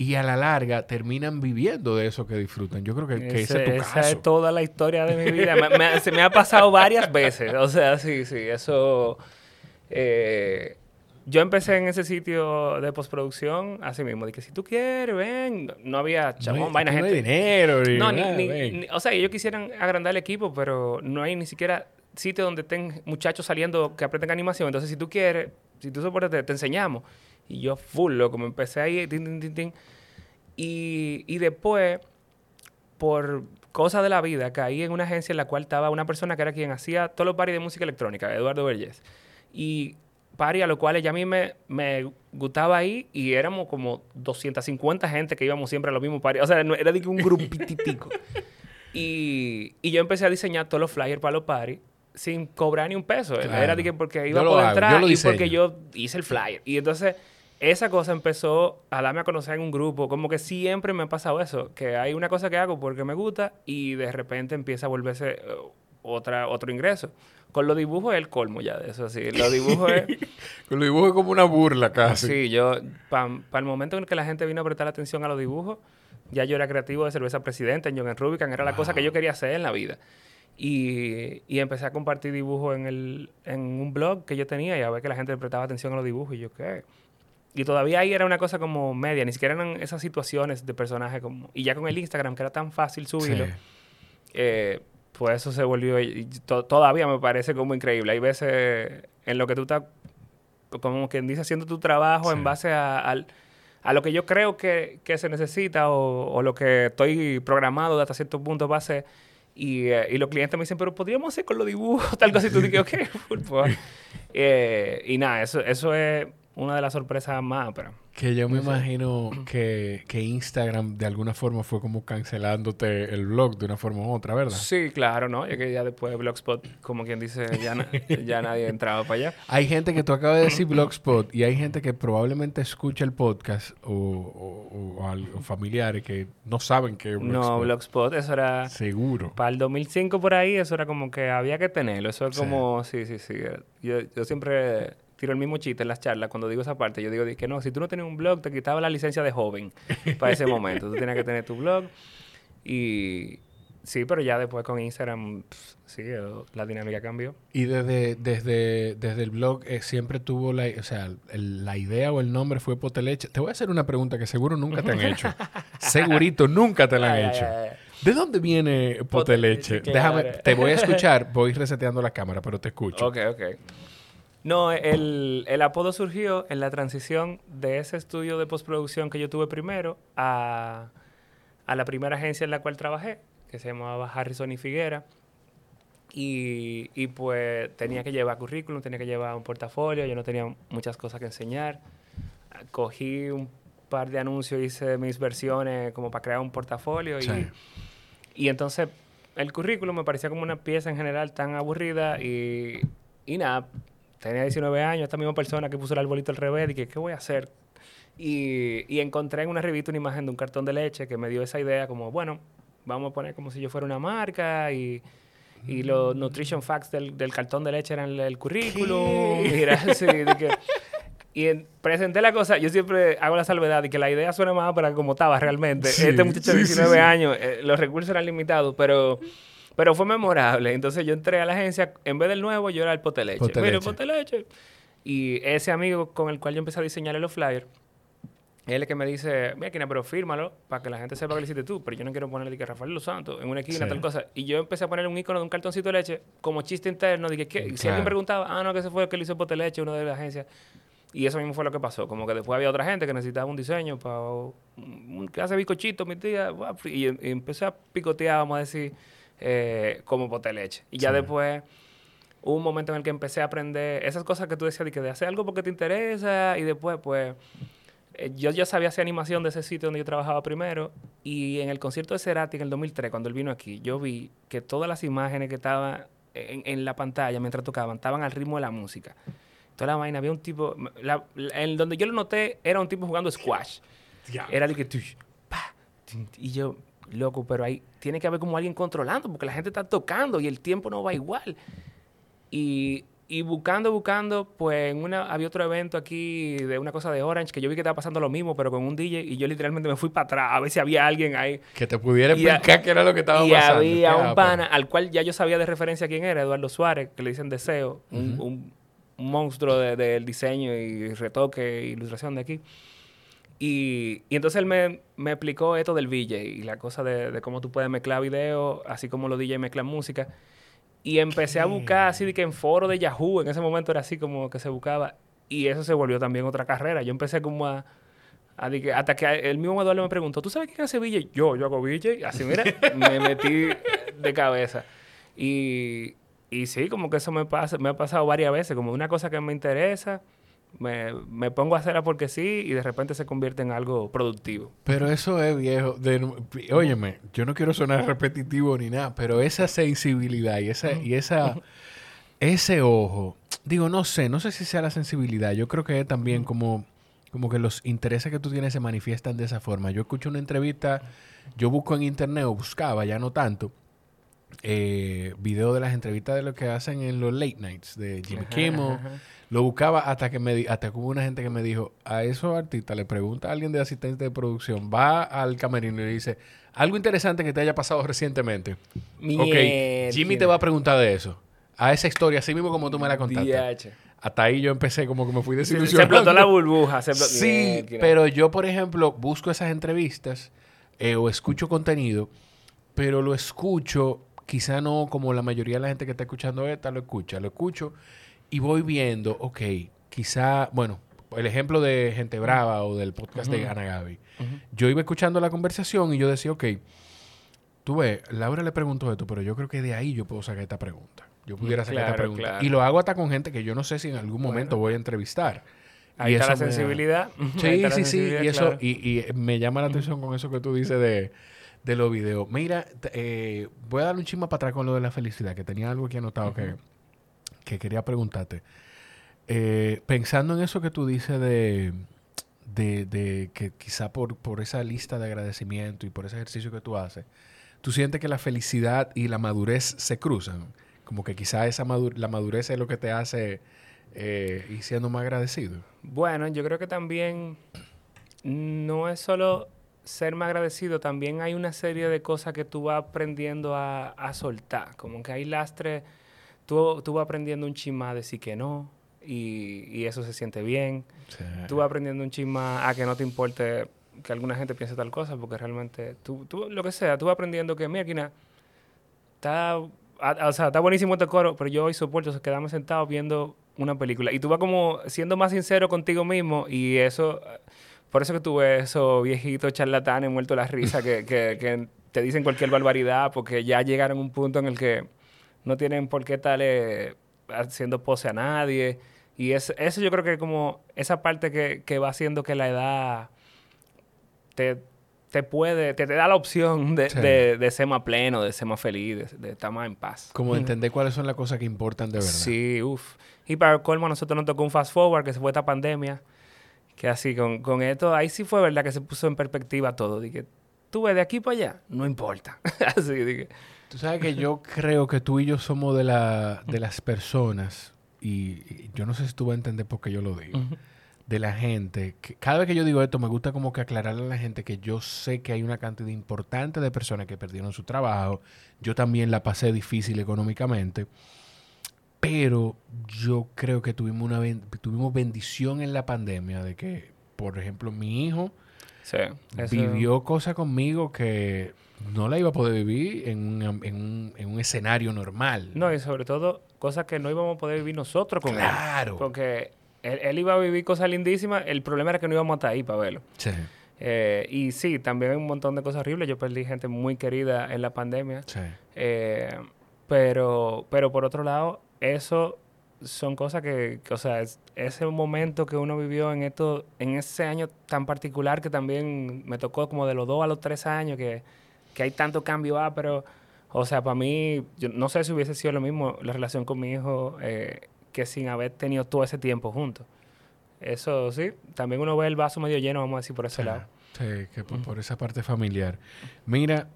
y a la larga terminan viviendo de eso que disfrutan. Yo creo que, ese, es tu
esa es toda la historia de mi vida. se me ha pasado varias veces. O sea, sí, sí, eso... Eh, yo empecé en ese sitio de postproducción así mismo. Dije, si tú quieres, ven. No había chabón,
no
vaina,
gente.
No
hay dinero.
no, ni, o sea, ellos quisieran agrandar el equipo, pero no hay ni siquiera sitio donde estén muchachos saliendo que aprenden animación. Entonces, si tú quieres, si tú soportas, te, te enseñamos. Y yo full, loco, me empecé ahí, tin, tin, tin, tin. Y, y después, por cosas de la vida, caí en una agencia en la cual estaba una persona que era quien hacía todos los paris de música electrónica, Eduardo Vergés. Y paris a los cuales ya a mí me, me gustaba ahí y éramos como 250 gente que íbamos siempre a los mismos paris. O sea, era de un grupititico. y, y yo empecé a diseñar todos los flyers para los paris sin cobrar ni un peso. Era que porque iba a poder entrar y porque yo hice el flyer. Y entonces esa cosa empezó a darme a conocer en un grupo. Como que siempre me ha pasado eso, que hay una cosa que hago porque me gusta y de repente empieza a volverse eh, otra, otro ingreso. Con los dibujos es el colmo ya de eso, sí. Los dibujos es...
Con los dibujos es como una burla casi.
Sí, yo, para el momento en que la gente vino a prestar atención a los dibujos, ya yo era creativo de cerveza presidente en John Rubicon, era la cosa que yo quería hacer en la vida. Y, y, empecé a compartir dibujos en, el, en un blog que yo tenía y a ver que la gente prestaba atención a los dibujos y yo, ¿qué? Y todavía ahí era una cosa como media, ni siquiera eran esas situaciones de personaje como... Y ya con el Instagram, que era tan fácil subirlo, eh, pues eso se volvió... Y todavía me parece como increíble. Hay veces en lo que tú estás, como quien dice, haciendo tu trabajo en base a, a, lo que yo creo que, que se necesita o, o, lo que estoy programado hasta cierto punto base... Y, eh, y, los clientes me dicen, pero podríamos hacer con los dibujos, tal cosa. Y tú dices, ok, pues. eh, y nada, eso, eso es una de las sorpresas más, pero...
Que yo me imagino que, que, Instagram de alguna forma fue como cancelándote el blog de una forma u otra, ¿verdad?
Sí, claro, ¿no? Ya que ya después de Blogspot, como quien dice, ya, ya nadie entraba para allá.
Hay gente que tú acabas de decir Blogspot y hay gente que probablemente escucha el podcast o, o, o, familiares que no saben que es
Blogspot. No, Blogspot, eso era...
Seguro.
Para el 2005 por ahí, eso era como que había que tenerlo. Eso es como... Sí, sí, sí. Yo, yo siempre tiro el mismo chiste en las charlas cuando digo esa parte. Yo digo que no, si tú no tenías un blog, te quitaba la licencia de joven para ese momento. Tú tenías que tener tu blog. Y sí, pero ya después con Instagram, sí, la dinámica cambió.
Y desde, desde, desde el blog eh, siempre tuvo la, o sea, la idea o el nombre fue Poteleche. Te voy a hacer una pregunta que seguro nunca te han hecho. Segurito, nunca te la han hecho. ¿De dónde viene Poteleche? Déjame, te voy a escuchar, voy reseteando la cámara, pero te escucho.
Ok, ok. No, el, el, apodo surgió en la transición de ese estudio de postproducción que yo tuve primero a, a la primera agencia en la cual trabajé, que se llamaba Harrison y Figuera. Y, y, pues tenía que llevar currículum, tenía que llevar un portafolio, yo no tenía muchas cosas que enseñar. Cogí un par de anuncios, hice mis versiones como para crear un portafolio y, y entonces el currículum me parecía como una pieza en general tan aburrida y, y nada, tenía 19 años, esta misma persona que puso el arbolito al revés, y que, ¿qué voy a hacer? Y, y, encontré en una revista una imagen de un cartón de leche que me dio esa idea como, bueno, vamos a poner como si yo fuera una marca y, y los nutrition facts del, del, cartón de leche eran el, currículum. Mira, sí, que, y presenté la cosa, yo siempre hago la salvedad de que la idea suena más para como estaba realmente. este muchacho de 19 años, eh, los recursos eran limitados, pero... Pero fue memorable. Entonces yo entré a la agencia, en vez del nuevo, yo era el poteleche. Poteleche. Mira, poteleche. Y ese amigo con el cual yo empecé a diseñar los flyers, él es el que me dice, mira, pero fírmalo para que la gente sepa que lo hiciste tú. Pero yo no quiero ponerle que Rafael Los Santos en una esquina, tal cosa. Y yo empecé a poner un icono de un cartoncito de leche como chiste interno. Dije, ¿qué? Y si alguien preguntaba, ah, no, que ese fue el que lo hizo Poteleche, uno de la agencia. Y eso mismo fue lo que pasó. Como que después había otra gente que necesitaba un diseño para... Un, que hace bicochito, mi tía. Y, y empecé a picotear, vamos a decir eh, como poteleche. Y ya después hubo un momento en el que empecé a aprender esas cosas que tú decías de que de hacer algo porque te interesa y después pues eh, yo ya sabía hacer animación de ese sitio donde yo trabajaba primero y en el concierto de Cerati en el 2003 cuando él vino aquí yo vi que todas las imágenes que estaban en, la pantalla mientras tocaban estaban al ritmo de la música. Toda la vaina había un tipo en donde yo lo noté era un tipo jugando squash. Era de que y yo loco, pero ahí tiene que haber como alguien controlando, porque la gente está tocando y el tiempo no va igual. Y, y buscando, buscando, pues en una, había otro evento aquí de una cosa de Orange que yo vi que estaba pasando lo mismo, pero con un DJ y yo literalmente me fui para atrás a ver si había alguien ahí.
Que te pudiera explicar qué era lo que estaba
pasando. Y había un pana al cual ya yo sabía de referencia quién era, Eduardo Suárez, que le dicen Deseo, un, monstruo del diseño y retoque e ilustración de aquí. Y, y, entonces él me, me, explicó esto del VJ y la cosa de, de, cómo tú puedes mezclar video, así como los DJ mezclan música. Y empecé a buscar así de que en foro de Yahoo, en ese momento era así como que se buscaba. Y eso se volvió también otra carrera. Yo empecé como a... hasta que el mismo Eduardo me preguntó, ¿tú sabes quién hace VJ? Yo, yo hago VJ. Así, mira, me metí de cabeza. Y, y sí, como que eso me, pasa, me ha pasado varias veces. Como una cosa que me interesa me, me, pongo a hacerla porque sí y de repente se convierte en algo productivo.
Pero eso es viejo. De, óyeme, yo no quiero sonar repetitivo ni nada, pero esa sensibilidad y esa, y esa ese ojo, digo, no sé, no sé si sea la sensibilidad. Yo creo que también como, como que los intereses que tú tienes se manifiestan de esa forma. Yo escucho una entrevista, yo busco en internet o buscaba, ya no tanto, eh, video de las entrevistas de lo que hacen en los late nights de Jimmy Kimmel. Lo buscaba hasta que me hasta que hubo una gente que me dijo, a esos artistas le pregunta a alguien de asistente de producción, va al camerino y le dice, algo interesante que te haya pasado recientemente. Ok, Jimmy te va a preguntar de eso. A esa historia, así mismo como tú me la contaste. Hasta ahí yo empecé como que me fui desilusionando. Se
explotó la burbuja.
Sí, pero yo, por ejemplo, busco esas entrevistas eh, o escucho contenido, pero lo escucho quizá no como la mayoría de la gente que está escuchando esta lo escucha. Lo escucho y voy viendo, ok, quizá, bueno, el ejemplo de Gente Brava o del podcast de Ana Gaby. Yo iba escuchando la conversación y yo decía, ok, tú ves, Laura le preguntó esto, pero yo creo que de ahí yo puedo sacar esta pregunta. Yo pudiera sacar esta pregunta. Y lo hago hasta con gente que yo no sé si en algún momento voy a entrevistar.
Ahí está la sensibilidad.
Sí, sí, sí. Y eso, y, me llama la atención con eso que tú dices de, de los videos. Mira, eh, voy a dar un chisme para atrás con lo de la felicidad, que tenía algo aquí anotado que que quería preguntarte. Eh, pensando en eso que tú dices de, de, que quizá por, por, esa lista de agradecimiento y por ese ejercicio que tú haces, ¿tú sientes que la felicidad y la madurez se cruzan? Como que quizá esa la madurez es lo que te hace eh, ir siendo más agradecido.
Bueno, yo creo que también no es solo ser más agradecido, también hay una serie de cosas que tú vas aprendiendo a, a soltar, como que hay lastres tú, vas aprendiendo un chisma a decir que no y, eso se siente bien. Tú vas aprendiendo un chisma a que no te importe que alguna gente piense tal cosa porque realmente tú, tú lo que sea, tú vas aprendiendo que, mira, está, o sea, está buenísimo este coro, pero yo hoy soporto quedarme sentado viendo una película. Y tú vas como siendo más sincero contigo mismo y eso, por eso que tú ves esos viejitos charlatanes muertos la risa que, que, que te dicen cualquier barbaridad porque ya llegaron a un punto en el que no tienen por qué estar haciendo pose a nadie. Y es, eso yo creo que como esa parte que, va haciendo que la edad te, te puede, te, te da la opción de, de, ser más pleno, de ser más feliz, de, estar más en paz.
Como entender cuáles son las cosas que importan de verdad.
Sí, uff. Y para el colmo, a nosotros nos tocó un fast forward, que se fue esta pandemia, que así, con, con esto, ahí sí fue verdad que se puso en perspectiva todo. Dije, tú ves de aquí para allá, no importa. así, dije.
Tú sabes que yo creo que tú y yo somos de, la, de las personas, y, yo no sé si tú vas a entender por qué yo lo digo, de la gente. Que cada vez que yo digo esto, me gusta como que aclararle a la gente que yo sé que hay una cantidad importante de personas que perdieron su trabajo. Yo también la pasé difícil económicamente. Pero yo creo que tuvimos, una, tuvimos bendición en la pandemia de que, por ejemplo, mi hijo vivió cosas conmigo que no la iba a poder vivir en, un, en, un, escenario normal.
No, y sobre todo cosas que no íbamos a poder vivir nosotros con
él. Claro.
Porque él, iba a vivir cosas lindísimas, el problema era que no íbamos a estar ahí para verlo.
Sí.
Eh, y sí, también hay un montón de cosas horribles. Yo perdí gente muy querida en la pandemia.
Sí.
Eh, pero, pero por otro lado, eso son cosas que, o sea, es, ese momento que uno vivió en esto, en ese año tan particular que también me tocó como de los dos a los tres años, que que hay tanto cambio, ah, pero, o sea, para mí, yo no sé si hubiese sido lo mismo la relación con mi hijo eh, que sin haber tenido todo ese tiempo juntos. Eso sí, también uno ve el vaso medio lleno, vamos a decir, por ese lado.
Sí, que por, esa parte familiar. Mira,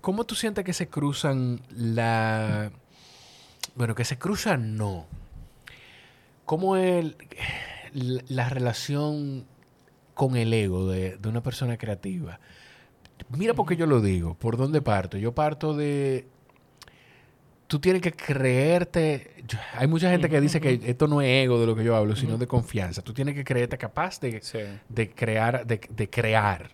¿cómo tú sientes que se cruzan la... Bueno, que se cruzan no. ¿cómo es la relación con el ego de, una persona creativa? Mira por qué yo lo digo, por dónde parto. Yo parto de tú tienes que creerte. hay mucha gente que dice que esto no es ego de lo que yo hablo, sino de confianza. Tú tienes que creerte capaz de, de crear, de, de, crear.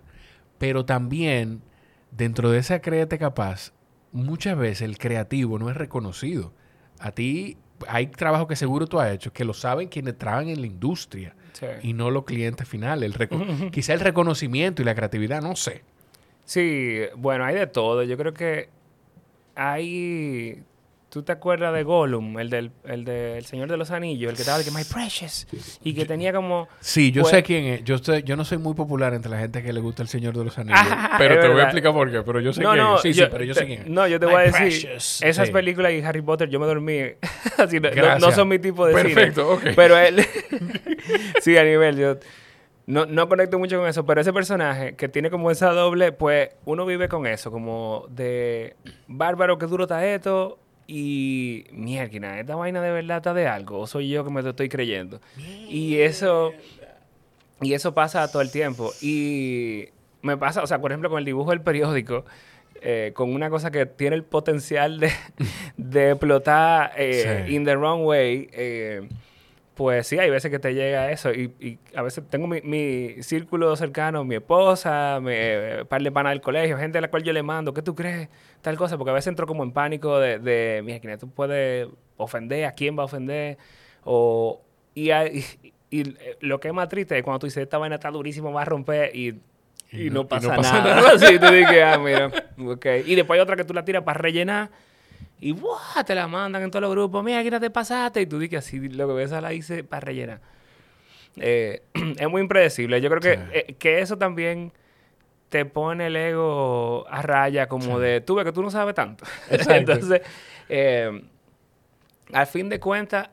Pero también, dentro de esa creerte capaz, muchas veces el creativo no es reconocido. A ti hay trabajo que seguro tú has hecho que lo saben quienes trabajan en la industria y no los clientes finales. El quizá el reconocimiento y la creatividad, no sé.
Sí, bueno, hay de todo. Yo creo que hay ¿Tú te acuerdas de Gollum, el del, el del Señor de los Anillos, el que estaba de que My Precious y que tenía como
Sí, yo pues sé quién es. Yo yo no soy muy popular entre la gente que le gusta el Señor de los Anillos, pero te voy a explicar por qué, pero yo sé quién es. Sí, sí, pero yo sé quién es.
No, yo te voy a decir, esas películas y Harry Potter yo me dormí así no, son mi tipo de
Perfecto,
cine. Pero él Sí, a nivel yo no, no conecto mucho con eso, pero ese personaje que tiene como esa doble, pues uno vive con eso, como de bárbaro, que duro está esto, y mierda, esta vaina de verdad está de algo, o soy yo que me lo estoy creyendo. Y eso, y eso pasa todo el tiempo. Y me pasa, o sea, por ejemplo, con el dibujo del periódico, eh, con una cosa que tiene el potencial de, de explotar eh, in the wrong way. Eh, pues sí, hay veces que te llega eso. Y, a veces tengo mi, círculo cercano, mi esposa, mi eh, par de panas del colegio, gente a la cual yo le mando, ¿qué tú crees? Tal cosa, porque a veces entro como en pánico de, de mira, tú puedes ofender, a quién va a ofender. O, y, y, lo que es más triste es cuando tú dices, esta vaina está durísimo, va a romper y, no, pasa nada. sí, te dije, ah, mira, ok. Y después hay otra que tú la tiras para rellenar y ¡buah! te la mandan en todos los grupos. Mira, ¿qué te pasaste? Y tú dices así, lo que ves a la hice para rellenar. Eh, es muy impredecible. Yo creo que, eh, que eso también te pone el ego a raya, como de tú ves que tú no sabes tanto. Entonces, eh, al fin de cuentas,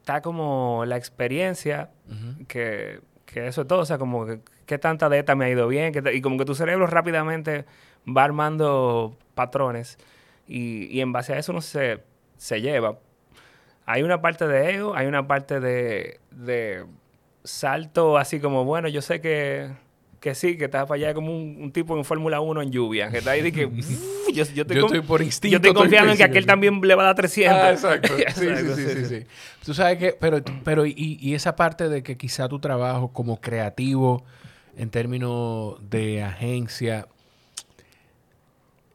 está como la experiencia que, que, eso es todo. O sea, como que qué tanta de esta me ha ido bien. y como que tu cerebro rápidamente va armando patrones. Y, en base a eso no se, se lleva. Hay una parte de ego, hay una parte de, de salto así como, bueno, yo sé que, que sí, que estás para allá como un, tipo en Fórmula 1 en lluvia, que está ahí de que
yo, estoy, por instinto.
Yo estoy confiando en que aquel también le va a dar 300.
Ah, exacto. sí, sí, sí, sí, Tú sabes que, pero, pero y, y, esa parte de que quizá tu trabajo como creativo en términos de agencia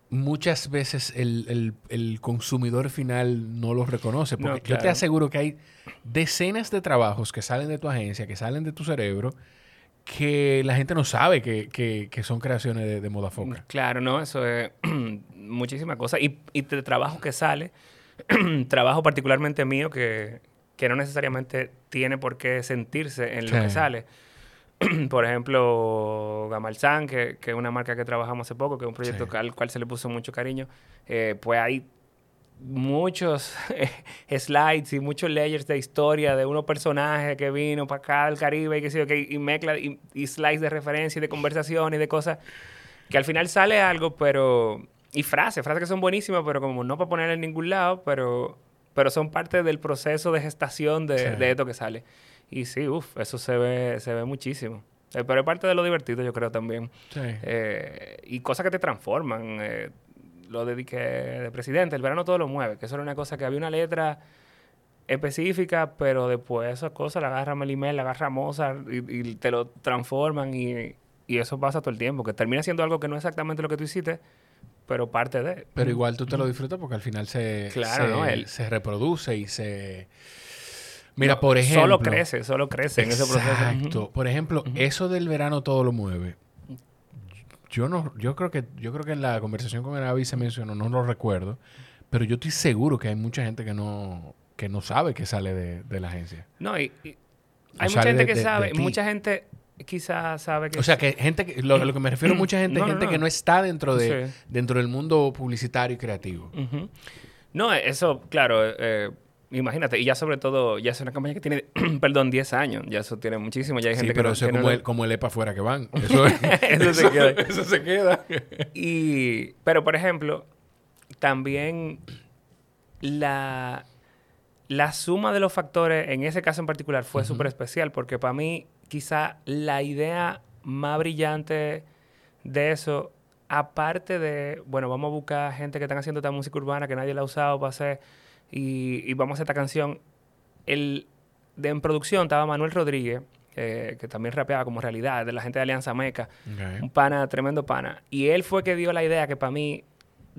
muchas veces el, consumidor final no lo reconoce. Porque yo te aseguro que hay decenas de trabajos que salen de tu agencia, que salen de tu cerebro, que la gente no sabe que, son creaciones de, de, moda foca.
Claro, no, eso es muchísima cosa. Y, y de trabajo que sale, trabajo particularmente mío que, no necesariamente tiene por qué sentirse en lo que sale por ejemplo, Gamalsan, que, que, es una marca que trabajamos hace poco, que es un proyecto al cual se le puso mucho cariño, eh, pues hay muchos slides y muchos layers de historia de unos personajes que vino para acá del Caribe y que sé y mezcla y, slides de referencia y de conversación y de cosas que al final sale algo, pero... Y frases, frases que son buenísimas, pero como no para poner en ningún lado, pero, pero son parte del proceso de gestación de, de esto que sale. Y sí, uff, eso se ve, se ve muchísimo. Eh, pero es parte de lo divertido, yo creo también. Sí. Eh, y cosas que te transforman. Eh, lo dediqué de presidente, el verano todo lo mueve, que eso era una cosa que había una letra específica, pero después esas cosas la agarra Melimel, la agarra Mozart y, te lo transforman y, y, eso pasa todo el tiempo, que termina siendo algo que no es exactamente lo que tú hiciste, pero parte de...
Pero igual tú te lo disfrutas porque al final se, claro, se, se reproduce y se Mira, por ejemplo.
Solo crece, solo crece en ese proceso.
Exacto. Por ejemplo, eso del verano todo lo mueve. Yo no, yo creo que, yo creo que en la conversación con el Avi se mencionó, no lo recuerdo, pero yo estoy seguro que hay mucha gente que no, que no sabe que sale de, la agencia.
No, y, hay mucha gente que sabe, mucha gente quizás sabe que...
O sea, que gente, que, lo, lo que me refiero a mucha gente, gente que no está dentro, de, dentro del mundo publicitario y creativo.
No, eso, claro, eh, Imagínate, y ya sobre todo, ya es una campaña que tiene, perdón, 10 años, ya eso tiene muchísimo, ya hay gente
sí, pero
que
eso es como, el, como el EPA fuera que van. Eso,
eso, se queda.
Eso se queda.
y, pero, por ejemplo, también la, la suma de los factores en ese caso en particular fue súper especial porque para mí quizá la idea más brillante de eso, aparte de, bueno, vamos a buscar gente que están haciendo esta música urbana que nadie la ha usado para hacer y, vamos a esta canción, el, de, en producción estaba Manuel Rodríguez, que también rapeaba como realidad, de la gente de Alianza Meca, un pana, tremendo pana, y él fue que dio la idea que para mí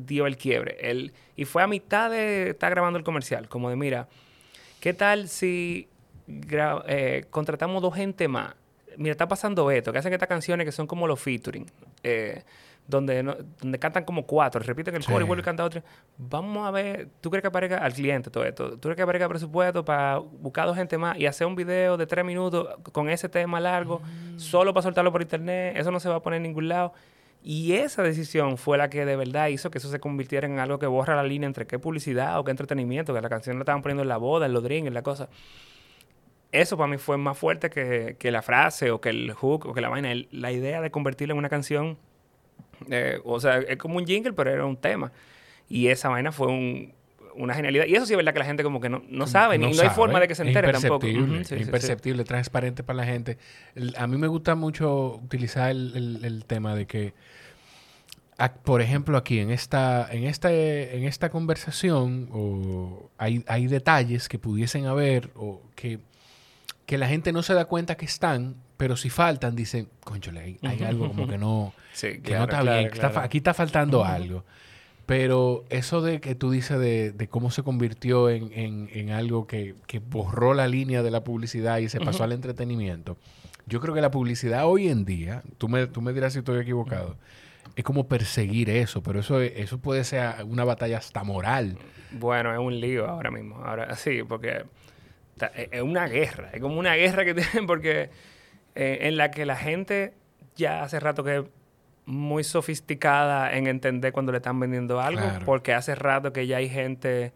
dio el quiebre. Él, y fue a mitad de estar grabando el comercial, como de, mira, ¿qué tal si eh, contratamos dos gente más? Mira, está pasando esto, que hacen estas canciones que son como los featuring, eh, donde, donde cantan como cuatro, repiten el coro y vuelven a cantar otro. Vamos a ver, ¿tú crees que aparezca al cliente todo esto? ¿Tú crees que aparezca presupuesto para buscar dos gente más y hacer un video de tres minutos con ese tema largo, mm. solo para soltarlo por internet? Eso no se va a poner en ningún lado. Y esa decisión fue la que de verdad hizo que eso se convirtiera en algo que borra la línea entre qué publicidad o qué entretenimiento, que la canción la estaban poniendo en la boda, en los drinks, en la cosa. Eso para mí fue más fuerte que, que la frase o que el hook o que la vaina. la idea de convertirla en una canción, eh, o sea, es como un jingle, pero era un tema. Y esa vaina fue un, una genialidad. Y eso sí es verdad que la gente como que no, no sabe, no, no hay forma de que se entere tampoco.
imperceptible, transparente para la gente. a mí me gusta mucho utilizar el, tema de que, por ejemplo, aquí en esta, en esta, en esta conversación o hay, hay detalles que pudiesen haber o que, que la gente no se da cuenta que están, pero si faltan, dicen, conchole, hay, algo como que no, que no está bien, aquí está faltando algo. Pero eso de que tú dices de, cómo se convirtió en, algo que, borró la línea de la publicidad y se pasó al entretenimiento, yo creo que la publicidad hoy en día, tú me, tú me dirás si estoy equivocado, es como perseguir eso, pero eso, eso puede ser una batalla hasta moral.
Bueno, es un lío ahora mismo. Ahora sí, porque es una guerra, es como una guerra que tienen porque eh, en la que la gente ya hace rato que muy sofisticada en entender cuando le están vendiendo algo, porque hace rato que ya hay gente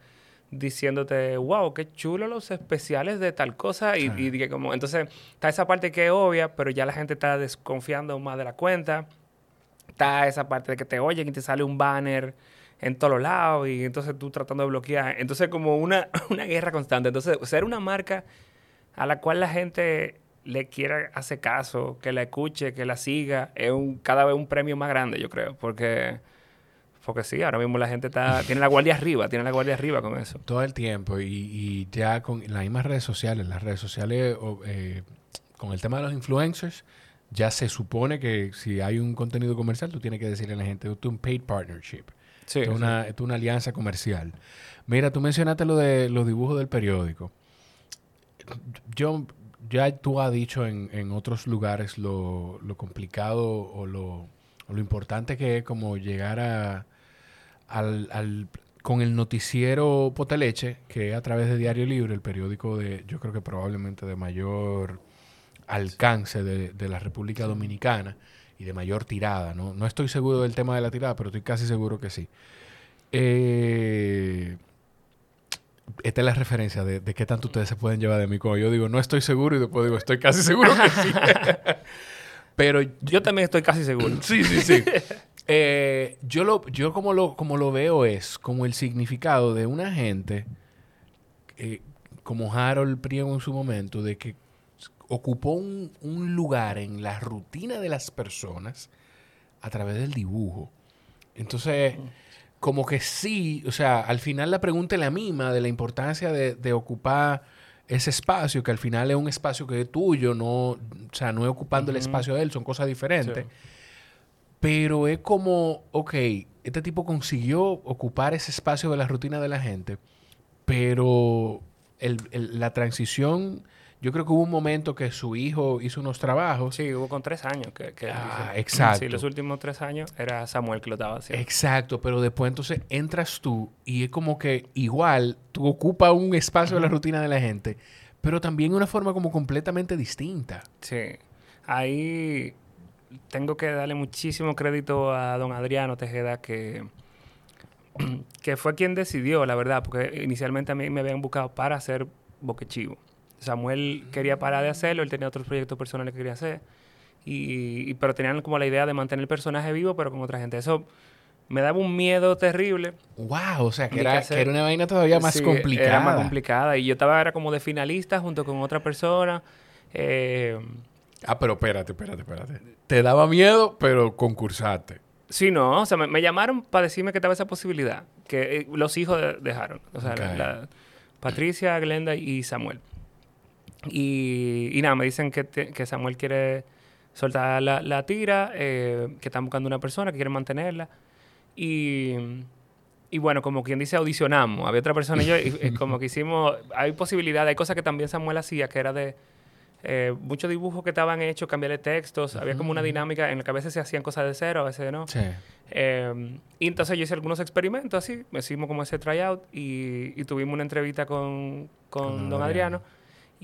diciéndote, wow, qué chulo los especiales de tal cosa. Y, que como, entonces, está esa parte que es obvia, pero ya la gente está desconfiando más de la cuenta. Está esa parte de que te oyen y te sale un banner en todos lados y entonces tú tratando de bloquear. Entonces, como una, una guerra constante. Entonces, ser una marca a la cual la gente le quiera hacer caso, que la escuche, que la siga, es un, cada vez un premio más grande, yo creo, porque... Porque sí, ahora mismo la gente está, tiene la guardia arriba, tiene la guardia arriba con eso.
Todo el tiempo y, ya con las mismas redes sociales, las redes sociales, eh, con el tema de los influencers, ya se supone que si hay un contenido comercial, tú tienes que decirle a la gente, tú un paid partnership. Sí, es una, una alianza comercial. Mira, tú mencionaste lo de los dibujos del periódico. Yo ya tú has dicho en, otros lugares lo, complicado o lo, importante que es como llegar a, al, con el noticiero Poteleche, que es a través de Diario Libre, el periódico de, yo creo que probablemente de mayor alcance de, la República Dominicana y de mayor tirada. ¿no? no estoy seguro del tema de la tirada, pero estoy casi seguro que sí. Eh, esta es la referencia de, qué tanto ustedes se pueden llevar de mí. Como yo digo, no estoy seguro y después digo, estoy casi seguro que sí.
Pero yo también estoy casi seguro.
sí, sí, sí. Eh, yo lo, yo como lo, como lo veo es como el significado de una gente, eh, como Harold Priego en su momento, de que ocupó un, un, lugar en la rutina de las personas a través del dibujo. Entonces, como que sí, o sea, al final la pregunta es la misma de la importancia de, ocupar ese espacio, que al final es un espacio que es tuyo, no, o sea, no es ocupando el espacio de él, son cosas diferentes. Pero es como, ok, este tipo consiguió ocupar ese espacio de la rutina de la gente, pero la transición yo creo que hubo un momento que su hijo hizo unos trabajos.
Sí, hubo con tres años. Que,
ah, exacto.
Sí, los últimos tres años era Samuel que lo estaba haciendo.
Exacto, pero después entonces entras tú y es como que igual tú ocupas un espacio de la rutina de la gente, pero también de una forma como completamente distinta.
Sí. Ahí tengo que darle muchísimo crédito a don Adriano Tejeda que que fue quien decidió, la verdad, porque inicialmente a mí me habían buscado para hacer boquechivo. Samuel quería parar de hacerlo, él tenía otros proyectos personales que quería hacer, y, pero tenían como la idea de mantener el personaje vivo, pero con otra gente. Eso me daba un miedo terrible.
Wow, o sea, que, era, que era, una vaina todavía más complicada.
Era más complicada. Y yo estaba era como de finalista junto con otra persona. Eh,
ah, pero espérate, espérate, espérate. Te daba miedo, pero concursaste.
Sí, no. O sea, me, llamaron para decirme que estaba esa posibilidad. Que eh, los hijos dejaron. O sea, la, Patricia, Glenda y Samuel. Y, y nada, me dicen que, que Samuel quiere soltar la, la tira, eh, que están buscando una persona, que quieren mantenerla. Y, y bueno, como quien dice, audicionamos. Había otra persona y yo, y, como que hicimos, hay posibilidades, hay cosas que también Samuel hacía, que era de eh, muchos dibujos que estaban hechos, cambiarle textos, había como una dinámica en la que a veces se hacían cosas de cero, a veces no. Sí. Eh, y entonces yo hice algunos experimentos así, hicimos como ese tryout y, y tuvimos una entrevista con, con, don Adriano.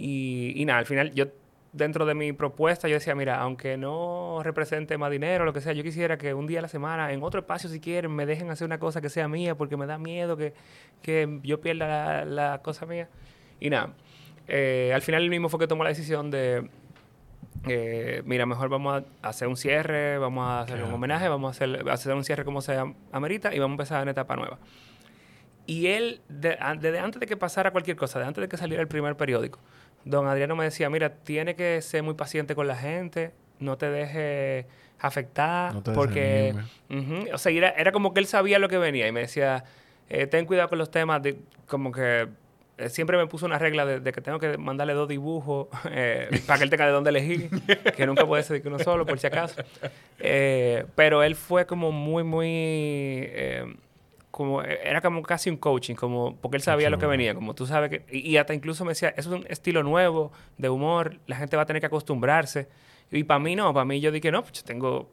Y, y, nada, al final yo dentro de mi propuesta, yo decía, mira, aunque no represente más dinero, lo que sea, yo quisiera que un día a la semana, en otro espacio si quieren, me dejen hacer una cosa que sea mía, porque me da miedo que, que yo pierda la, cosa mía. Y nada, eh, al final el mismo fue que tomó la decisión de, eh, mira, mejor vamos a hacer un cierre, vamos a hacer un homenaje, vamos a hacer, hacer un cierre como se amerita y vamos a empezar una etapa nueva. Y él, desde antes de que pasara cualquier cosa, desde antes de que saliera el primer periódico, don Adriano me decía, mira, tiene que ser muy paciente con la gente, no te deje afectar, porque, o sea, era, como que él sabía lo que venía y me decía, eh, ten cuidado con los temas, de, como que eh, siempre me puso una regla de, que tengo que mandarle dos dibujos eh, para que él tenga de dónde elegir, que nunca puede ser de uno solo, por si acaso. pero él fue como muy, muy como e, era como casi un coaching, como porque él sabía lo que venía, como tú sabes que y, hasta incluso me decía, eso es un estilo nuevo de humor, la gente va a tener que acostumbrarse. Y para mí no, para mí yo dije, no, pues tengo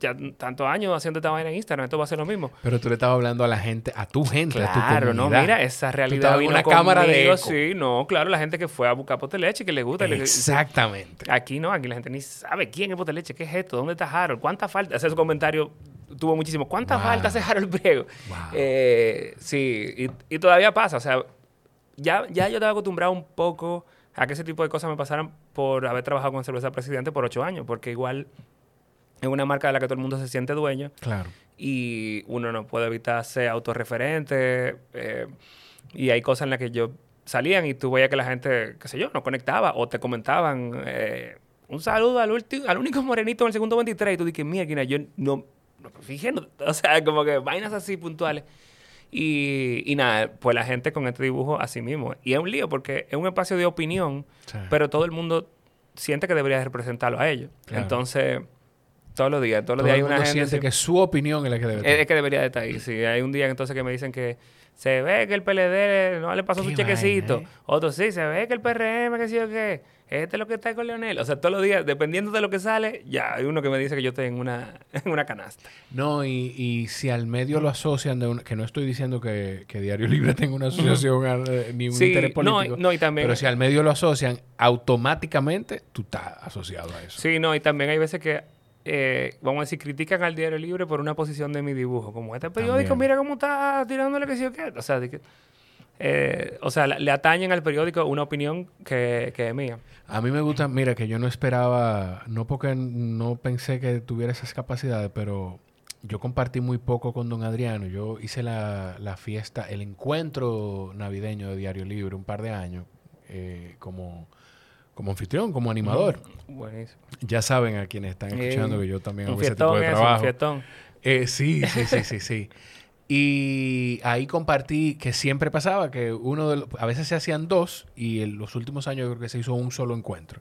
ya tantos años haciendo esta vaina en Instagram, esto va a ser lo mismo.
Pero tú le estabas hablando a la gente, a tu gente, a tu comunidad.
no, mira, esa realidad vino una cámara de eco. Sí, no, claro, la gente que fue a buscar poteleche, que le gusta.
Exactamente.
aquí no, aquí la gente ni sabe quién es poteleche, qué es esto, dónde está Harold, cuánta falta. Ese es un comentario tuvo muchísimo. ¿Cuántas faltas hace Harold Priego? Eh, sí, y, todavía pasa. O sea, ya, ya yo estaba acostumbrado un poco a que ese tipo de cosas me pasaran por haber trabajado con Cerveza Presidente por ocho años, porque igual es una marca de la que todo el mundo se siente dueño.
Claro.
Y uno no puede evitar ser autorreferente. Eh, y hay cosas en las que yo salían y tú veías que la gente, qué sé yo, no conectaba o te comentaban. Eh, un saludo al, último, al único morenito en el segundo 23 y tú dices, mira, yo no, fíjense, o sea, como que vainas así puntuales. Y, y, nada, pues la gente con este dibujo así mismo. Y es un lío porque es un espacio de opinión, pero todo el mundo siente que debería representarlo a ellos. Entonces, todos los días, todos los días hay una gente...
siente que su opinión es la que debe
estar. Es, que debería estar ahí, sí. Hay un día entonces que me dicen que se ve que el PLD no le pasó su chequecito. ¿eh? Otros sí, se ve que el PRM, que sí o qué este es lo que está con Leonel. O sea, todos los días, dependiendo de lo que sale, ya hay uno que me dice que yo estoy en una, en una canasta.
No, y, y si al medio lo asocian, de que no estoy diciendo que, que Diario Libre tenga una asociación eh, ni un interés político, no, y también, pero si al medio lo asocian, automáticamente tú estás asociado a eso.
Sí, no, y también hay veces que eh, vamos a decir, critican al Diario Libre por una posición de mi dibujo. Como este periódico, mira cómo está tirándole que sí o qué. O sea, de que, eh, o sea, le atañen al periódico una opinión que, que, es mía.
A mí me gusta, mira, que yo no esperaba, no porque no pensé que tuviera esas capacidades, pero yo compartí muy poco con don Adriano. Yo hice la, la fiesta, el encuentro navideño de Diario Libre un par de años eh, como, como anfitrión, como animador.
buenísimo.
Ya saben a quienes están escuchando que yo también hago ese tipo de trabajo. Eh, sí, sí, sí, sí, sí. Y ahí compartí que siempre pasaba que uno de los, a veces se hacían dos y en los últimos años creo que se hizo un solo encuentro.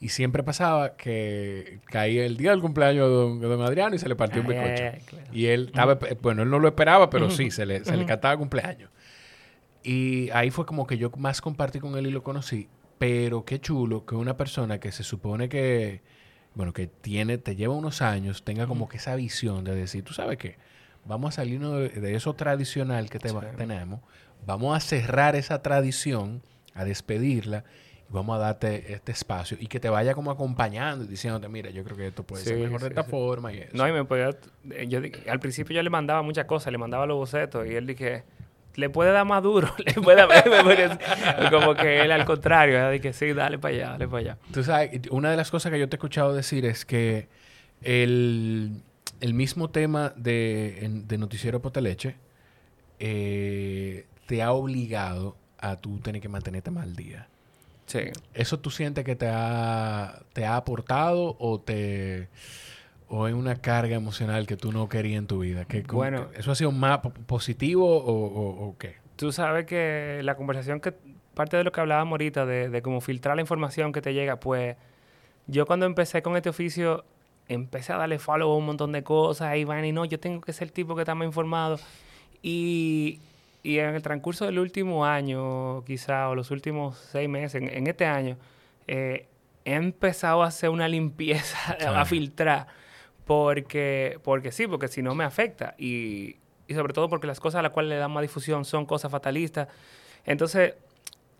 Y siempre pasaba que caía el día del cumpleaños de don, Adriano y se le partió un eh, bizcocho. Y él estaba, bueno, él no lo esperaba, pero sí, se le, se le cantaba cumpleaños. Y ahí fue como que yo más compartí con él y lo conocí. Pero qué chulo que una persona que se supone que, bueno, que tiene, te lleva unos años, tenga como que esa visión de decir, tú sabes qué, vamos a salirnos de, eso tradicional que tenemos, vamos a cerrar esa tradición, a despedirla y vamos a darte este espacio y que te vaya como acompañando y diciéndote, mira, yo creo que esto puede ser mejor de esta forma y eso.
No, y me podía, eh, yo, al principio yo le mandaba muchas cosas, le mandaba los bocetos y él dije, le puede dar más duro, le puede como que él al contrario, dije, sí, dale para allá, dale para allá.
Tú sabes, una de las cosas que yo te he escuchado decir es que el el mismo tema de, de Noticiero Potaleche eh, te ha obligado a tú tener que mantenerte mal día.
Sí.
¿Eso tú sientes que te ha, te ha aportado o te o es una carga emocional que tú no querías en tu vida? ¿Que,
bueno,
¿Eso ha sido más positivo o, o, qué?
Tú sabes que la conversación que, parte de lo que hablábamos ahorita, de, de cómo filtrar la información que te llega, pues yo cuando empecé con este oficio, empecé a darle follow a un montón de cosas, y van y no, yo tengo que ser el tipo que está más informado. Y, y en el transcurso del último año, quizá, o los últimos seis meses, en, este año, eh, he empezado a hacer una limpieza, a filtrar, porque, porque sí, porque si no me afecta. Y, y sobre todo porque las cosas a las cuales le dan más difusión son cosas fatalistas. Entonces,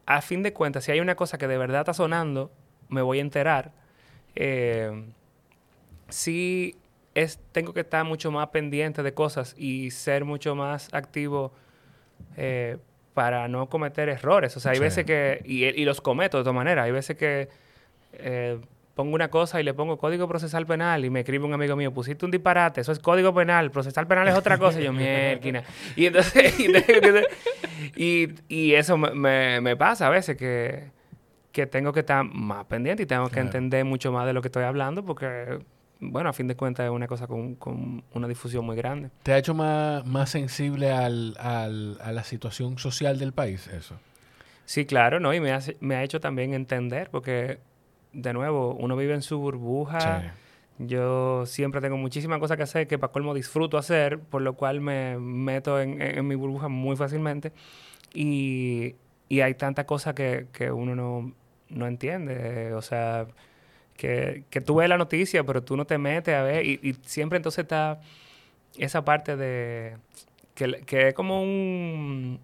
a fin de cuentas, si hay una cosa que de verdad está sonando, me voy a enterar. Eh, sí es, tengo que estar mucho más pendiente de cosas y ser mucho más activo eh, para no cometer errores. O sea, hay veces que, y, los cometo de todas maneras, hay veces que eh, pongo una cosa y le pongo código procesal penal y me escribe un amigo mío, pusiste un disparate, eso es código penal, procesal penal es otra cosa. y yo, mierda. Y entonces, y, y, eso me, me, pasa a veces que, que tengo que estar más pendiente y tengo que entender mucho más de lo que estoy hablando porque bueno, a fin de cuentas es una cosa con, con una difusión muy grande.
¿Te ha hecho más, más sensible al, al, a la situación social del país eso?
Sí, claro, ¿no? Y me, me ha hecho también entender, porque, de nuevo, uno vive en su burbuja. Yo siempre tengo muchísimas cosas que hacer que para colmo disfruto hacer, por lo cual me meto en, en, mi burbuja muy fácilmente. Y, y hay tantas cosas que, que uno no, no entiende. O sea, que, que tú ves la noticia, pero tú no te metes a ver. Y, siempre entonces está esa parte de. Que, que es como un,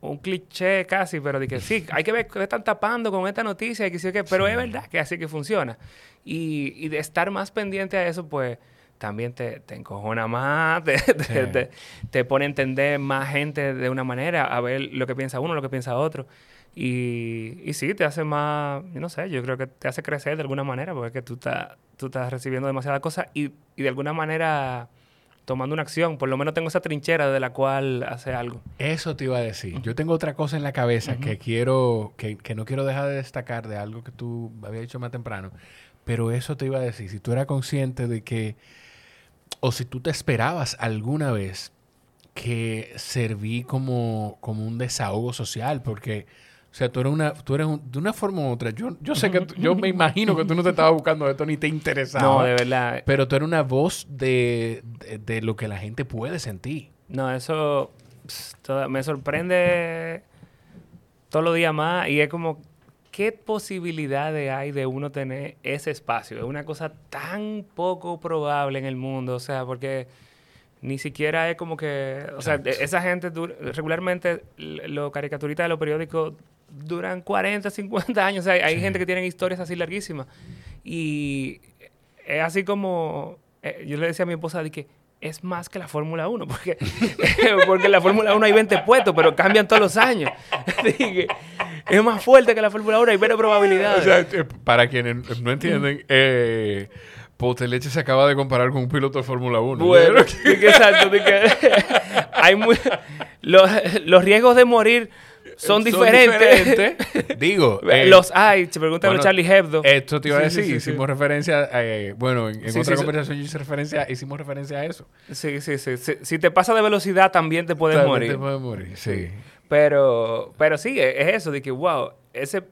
un cliché casi, pero de que sí, hay que ver qué están tapando con esta noticia, y que sí, que, pero es verdad que así que funciona. Y, y, de estar más pendiente a eso, pues también te, te encojona más, te, te, te, pone a entender más gente de una manera, a ver lo que piensa uno, lo que piensa otro. Y, y sí, te hace más, no sé, yo creo que te hace crecer de alguna manera, porque es que tú, estás tú estás recibiendo demasiadas cosas y, y de alguna manera tomando una acción. Por lo menos tengo esa trinchera de la cual hace algo.
Eso te iba a decir. Yo tengo otra cosa en la cabeza que quiero, que, que, no quiero dejar de destacar de algo que tú habías dicho más temprano. Pero eso te iba a decir. Si tú eras consciente de que, o si tú te esperabas alguna vez que serví como, como un desahogo social, porque o sea, tú eres una, tú eres de una forma u otra. Yo, yo sé que yo me imagino que tú no te estabas buscando esto ni te interesaba.
No, de verdad.
Pero tú eres una voz de, de, lo que la gente puede sentir.
No, eso me sorprende todos los días más y es como qué posibilidades hay de uno tener ese espacio. Es una cosa tan poco probable en el mundo, o sea, porque ni siquiera es como que, o sea, esa gente regularmente los caricaturistas de los periódicos duran 40, 50 años. O sea, hay, gente que tiene historias así larguísimas. Y es así como eh, yo le decía a mi esposa de que es más que la Fórmula 1, porque, porque en la Fórmula 1 hay 20 puestos, pero cambian todos los años. es más fuerte que la Fórmula 1, hay menos probabilidades.
O sea, eh, para quienes no entienden, eh, Poteleche se acaba de comparar con un piloto de Fórmula 1.
Bueno, exacto. hay los, los riesgos de morir son, diferentes.
Digo.
Eh, los hay, se pregunta Charlie Hebdo.
Esto te iba a decir, hicimos referencia, eh, bueno, en, otra conversación yo hice referencia, hicimos referencia a eso.
Sí, sí, sí, Si te pasa de velocidad también te puedes morir.
Te puedes morir, sí.
Pero, pero sí, e, es eso, de que, wow, ese,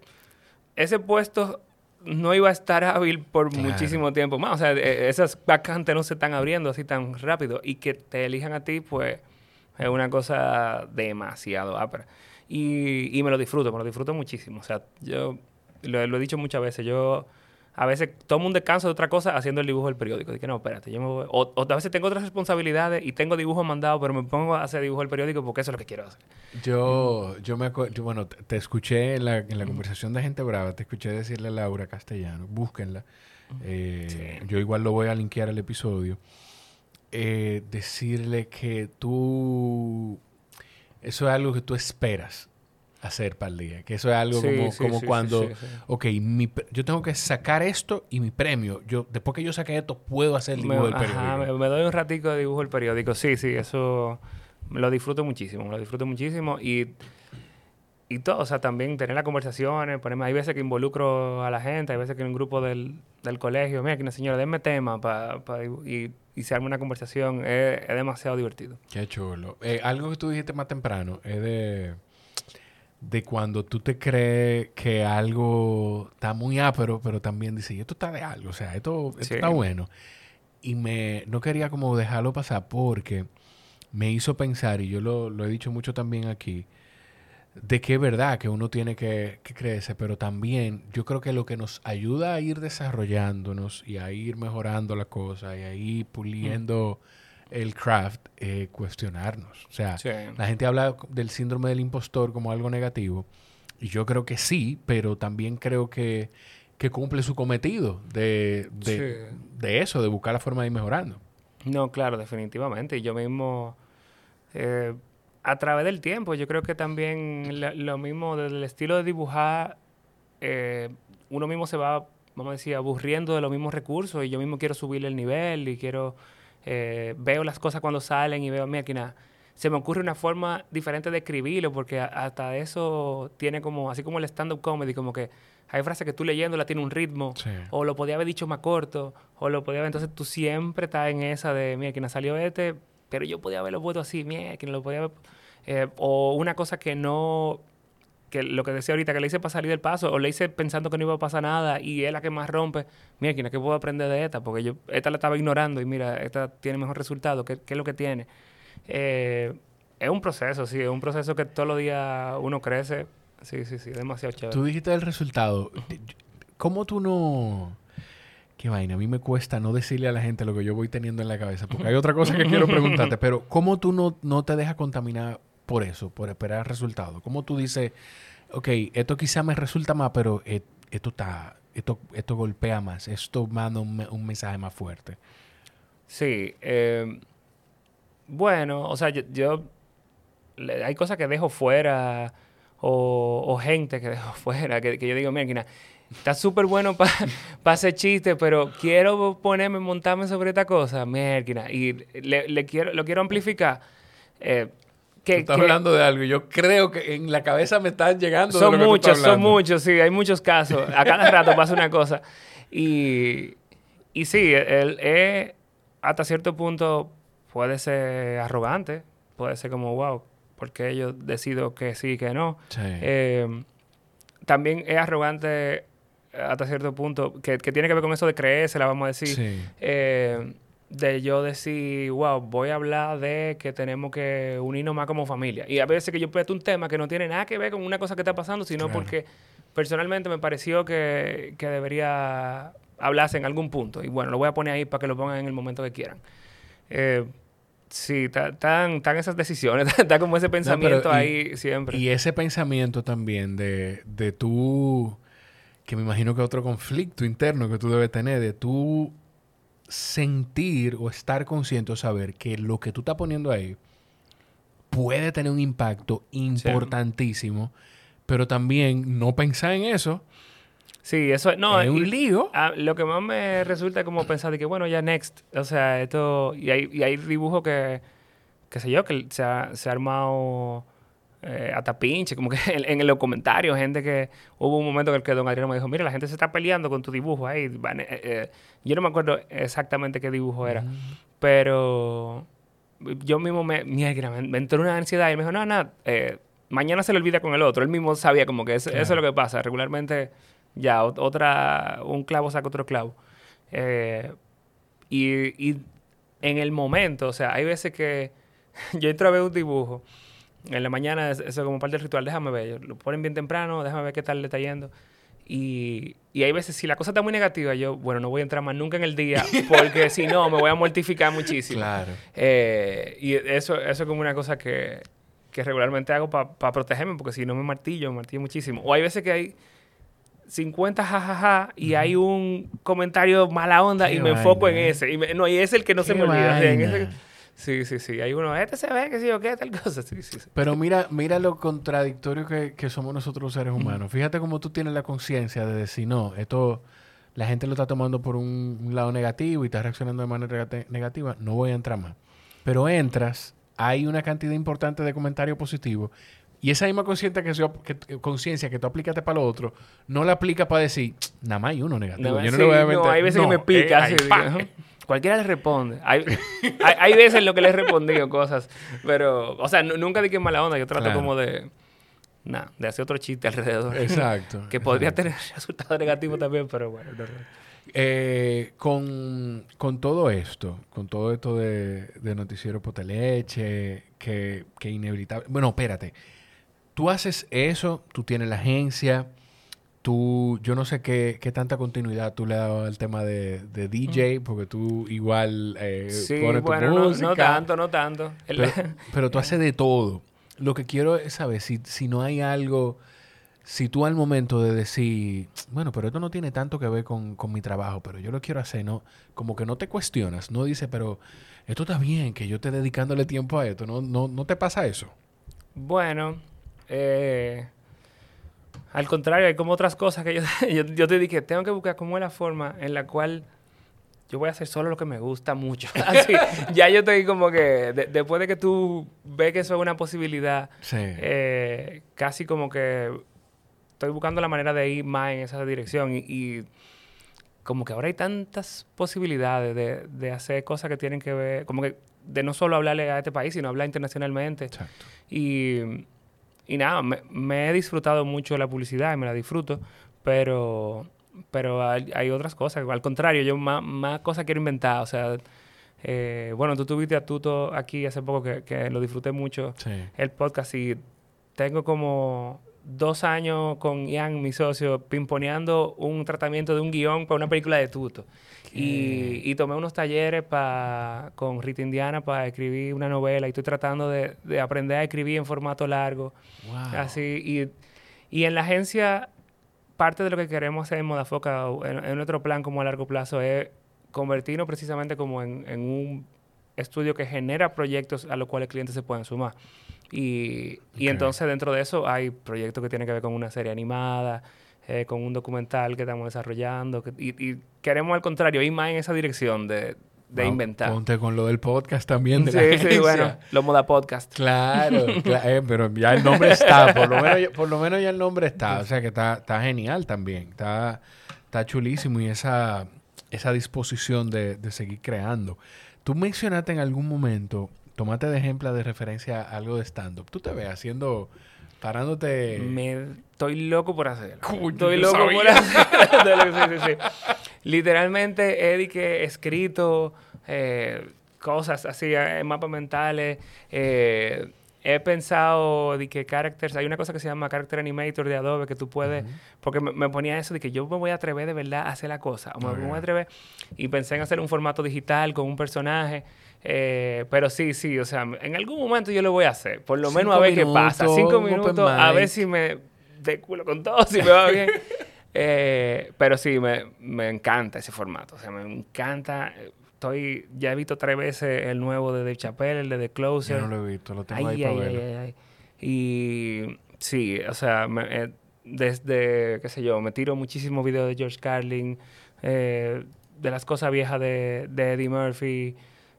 ese puesto no iba a estar hábil por muchísimo tiempo más. O sea, e, esas vacantes no se están abriendo así tan rápido. Y que te elijan a ti, pues, es una cosa demasiado ápera. Y, y me lo disfruto, me lo disfruto muchísimo. O sea, yo lo, he dicho muchas veces, yo a veces tomo un descanso de otra cosa haciendo el dibujo del periódico. Dije, no, espérate, yo me voy. O, a veces tengo otras responsabilidades y tengo dibujos mandados, pero me pongo a hacer dibujo del periódico porque eso es lo que quiero hacer.
Yo, yo me acuerdo, bueno, te, escuché en la, en la conversación de Gente Brava, te escuché decirle a Laura Castellano, búsquenla. Eh, yo igual lo voy a linkear al episodio. Eh, decirle que tú eso es algo que tú esperas. hacer para el día. Que eso es algo como, como cuando, ok, mi, yo tengo que sacar esto y mi premio. Yo, después que yo saque esto, puedo hacer el dibujo del periódico.
me, doy un ratico de dibujo del periódico. Sí, sí, eso lo disfruto muchísimo, lo disfruto muchísimo y y todo, o sea, también tener las conversaciones, ponerme, hay veces que involucro a la gente, hay veces que en un grupo del, del colegio, mira, que una señora, denme tema pa, y, y, se arma una conversación, es, demasiado divertido.
Qué chulo. Eh, algo que tú dijiste más temprano es de, de cuando tú te crees que algo está muy ápero, pero también dices, esto está de algo, o sea, esto, está bueno. Y me, no quería como dejarlo pasar porque me hizo pensar, y yo lo, lo he dicho mucho también aquí, de que es verdad que uno tiene que, crecer, pero también yo creo que lo que nos ayuda a ir desarrollándonos y a ir mejorando la cosa y a ir puliendo el craft es cuestionarnos. O sea, la gente habla del síndrome del impostor como algo negativo y yo creo que sí, pero también creo que, cumple su cometido de, de, eso, de buscar la forma de ir mejorando.
No, claro, definitivamente. Y yo mismo... Eh, a través del tiempo, yo creo que también lo mismo del estilo de dibujar, eh, uno mismo se va, vamos a decir, aburriendo de los mismos recursos y yo mismo quiero subir el nivel y quiero, eh, veo las cosas cuando salen y veo, mira, aquí nada, se me ocurre una forma diferente de escribirlo porque hasta eso tiene como, así como el stand-up comedy, como que hay frases que tú leyéndola tiene un ritmo, o lo podía haber dicho más corto, o lo podía haber, entonces tú siempre estás en esa de, mira, quien salió este, pero yo podía haberlo puesto así, mira, quien lo podía haber eh, o una cosa que no, que lo que decía ahorita, que le hice para salir del paso, o le hice pensando que no iba a pasar nada, y es la que más rompe. Mira, ¿quién es que puedo aprender de esta? Porque yo esta la estaba ignorando y mira, esta tiene mejor resultado. ¿Qué, qué es lo que tiene? Eh, es un proceso, sí, es un proceso que todos los días uno crece. Sí, sí, sí, demasiado chévere.
Tú dijiste el resultado. ¿Cómo tú no...? Qué vaina, a mí me cuesta no decirle a la gente lo que yo voy teniendo en la cabeza, porque hay otra cosa que quiero preguntarte, pero ¿cómo tú no, no te dejas contaminar por eso, por esperar resultados. Como tú dices, ok, esto quizá me resulta más, pero e, esto está, esto, esto golpea más, esto manda un, mensaje más fuerte.
Sí, eh, bueno, o sea, yo, hay cosas que dejo fuera o, gente que dejo fuera, que, yo digo, mira, está súper bueno para hacer chistes, pero quiero ponerme, montarme sobre esta cosa, mira, y le, quiero, lo quiero amplificar. Eh,
que, estás hablando de algo. Yo creo que en la cabeza me están llegando.
Son muchos, son muchos, sí, hay muchos casos. A cada rato pasa una cosa. Y, y sí, él es hasta cierto punto puede ser arrogante, puede ser como, wow, porque yo decido que sí y que no. Eh, también es arrogante hasta cierto punto, que, tiene que ver con eso de creerse, la vamos a decir. Sí. Eh, de yo decir, wow, voy a hablar de que tenemos que unirnos más como familia. Y a veces que yo presto un tema que no tiene nada que ver con una cosa que está pasando, sino porque personalmente me pareció que, que, debería hablarse en algún punto. Y bueno, lo voy a poner ahí para que lo pongan en el momento que quieran. Eh, sí, están esas decisiones, está como ese pensamiento ahí siempre.
Y ese pensamiento también de, de tú, que me imagino que otro conflicto interno que tú debes tener, de tú sentir o estar consciente o saber que lo que tú estás poniendo ahí puede tener un impacto importantísimo, pero también no pensar en eso.
Sí, eso no,
es un lío.
Ah, lo que más me resulta como pensar de que, bueno, ya next. O sea, esto. Y hay, y hay dibujos que, qué sé yo, que se ha, se ha armado eh, hasta pinche, como que en, los comentarios, gente que hubo un momento en el que don Adriano me dijo, mira, la gente se está peleando con tu dibujo ahí. Eh, eh, yo no me acuerdo exactamente qué dibujo era, pero yo mismo me, me, entró una ansiedad y me dijo, no, no, mañana se le olvida con el otro. Él mismo sabía como que eso, es lo que pasa. Regularmente, ya, otra, un clavo saca otro clavo. y, y en el momento, o sea, hay veces que yo entro a ver un dibujo en la mañana, eso es como parte del ritual, déjame ver, lo ponen bien temprano, déjame ver qué tal le está yendo. Y, y hay veces, si la cosa está muy negativa, yo, bueno, no voy a entrar más nunca en el día, porque si no, me voy a mortificar muchísimo.
Claro.
Eh, y eso, eso es como una cosa que, que regularmente hago para protegerme, porque si no me martillo, me martillo muchísimo. O hay veces que hay 50 jajaja y hay un comentario mala onda y me enfoco en ese. Y no, y es el que no se me olvida. Sí, sí, sí. Hay uno, este se ve, que sí o qué, tal cosa. Sí, sí, sí.
Pero mira, mira lo contradictorio que, que somos nosotros los seres humanos. Fíjate cómo tú tienes la conciencia de decir, no, esto la gente lo está tomando por un, un lado negativo y está reaccionando de manera negati- negativa, no voy a entrar más. Pero entras, hay una cantidad importante de comentarios positivos y esa misma conciencia que, que- conciencia que tú aplicaste para lo otro, no la aplica para decir, nada más hay uno negativo.
No,
Yo no
sí,
le voy a
no,
meter".
hay veces
No,
que me pica.
eh,
así, Cualquiera le responde. Hay, hay, hay veces en lo que le he respondido cosas, pero, o sea, nu- nunca di que mala onda. Yo trato
Claro.
como de, nada, de hacer otro chiste alrededor.
Exacto.
que podría
exacto.
tener resultados negativos también, pero bueno. no, no.
Eh, con, con todo esto, con todo esto de, de Noticiero Poteleche, que, que inevitable. Bueno, espérate. Tú haces eso, tú tienes la agencia, tú, yo no sé qué, qué tanta continuidad tú le has dado al tema de, de DJ, porque tú igual eh,
Sí,
pones tu
bueno, no,
música.
no tanto, no tanto.
Pero, pero tú haces de todo. Lo que quiero es saber si, si no hay algo, si tú al momento de decir, bueno, pero esto no tiene tanto que ver con, con mi trabajo, pero yo lo quiero hacer, ¿no? Como que no te cuestionas, no dices, pero esto está bien, que yo esté dedicándole tiempo a esto, ¿no? ¿No, no te pasa eso?
Bueno, eh, al contrario, hay como otras cosas que yo, yo, yo te dije, tengo que buscar como la forma en la cual yo voy a hacer solo lo que me gusta mucho. Así, ya yo estoy como que, de- después de que tú ves que eso es una posibilidad,
Sí.
eh, casi como que estoy buscando la manera de ir más en esa dirección y, y como que ahora hay tantas posibilidades de, de hacer cosas que tienen que ver, como que de no solo hablarle a este país, sino hablar internacionalmente.
Exacto.
Y, y nada, me, me he disfrutado mucho de la publicidad y me la disfruto, pero, pero hay, hay otras cosas. Al contrario, yo más, más cosas quiero inventar. O sea, eh, bueno, tú tuviste a Tuto aquí hace poco que, que lo disfruté mucho,
Sí.
el podcast, y tengo como dos años con Ian, mi socio, pimponeando un tratamiento de un guion para una película de Tuto. Y, y tomé unos talleres pa, con Rita Indiana para escribir una novela y estoy tratando de, de aprender a escribir en formato largo.
Wow.
Así, y, y en la agencia, parte de lo que queremos hacer en Modafoca, en, en nuestro plan como a largo plazo, es convertirnos precisamente como en, en un estudio que genera proyectos a los cuales clientes se puedan sumar. Y, y entonces dentro de eso hay proyectos que tienen que ver con una serie animada, eh, con un documental que estamos desarrollando. que- y, y queremos al contrario ir más en esa dirección de, de inventar.
Ponte con lo del podcast también de la
Sí, sí, bueno, los Moda Podcast.
Claro, cla- eh, pero ya el nombre está, por lo menos, ya- por lo menos ya el nombre está, o sea que está, está genial también, está, está chulísimo y esa, esa disposición de, de seguir creando. Tú mencionaste en algún momento, tomate de ejemplo de referencia a algo de stand-up. Tú te ves haciendo, parándote...
Me estoy loco por hacerlo.
Coño,
estoy loco por hacerlo. sí, sí, sí. Literalmente he di que escrito eh, cosas así, eh, mapas mentales. eh, he pensado de que characters, hay una cosa que se llama character animator de Adobe que tú puedes, porque me, me ponía eso de que yo me voy a atrever de verdad a hacer la cosa, o me, me voy a atrever y pensé en hacer un formato digital con un personaje, eh, pero sí, sí, o sea, en algún momento yo lo voy a hacer, por lo menos a ver qué pasa, cinco minutos, a ver si me de culo con todo, si me va bien. Eh, pero sí, me, me encanta ese formato. O sea, me encanta. Estoy, ya he visto tres veces el nuevo de Dave Chappelle, el de The Closer.
Yo no lo he visto, lo tengo
Ay,
ahí para
ay, ay, ay. Y sí, o sea, me- eh, desde, qué sé yo, me tiro muchísimos videos de George Carlin, eh, de las cosas viejas de, de Eddie Murphy.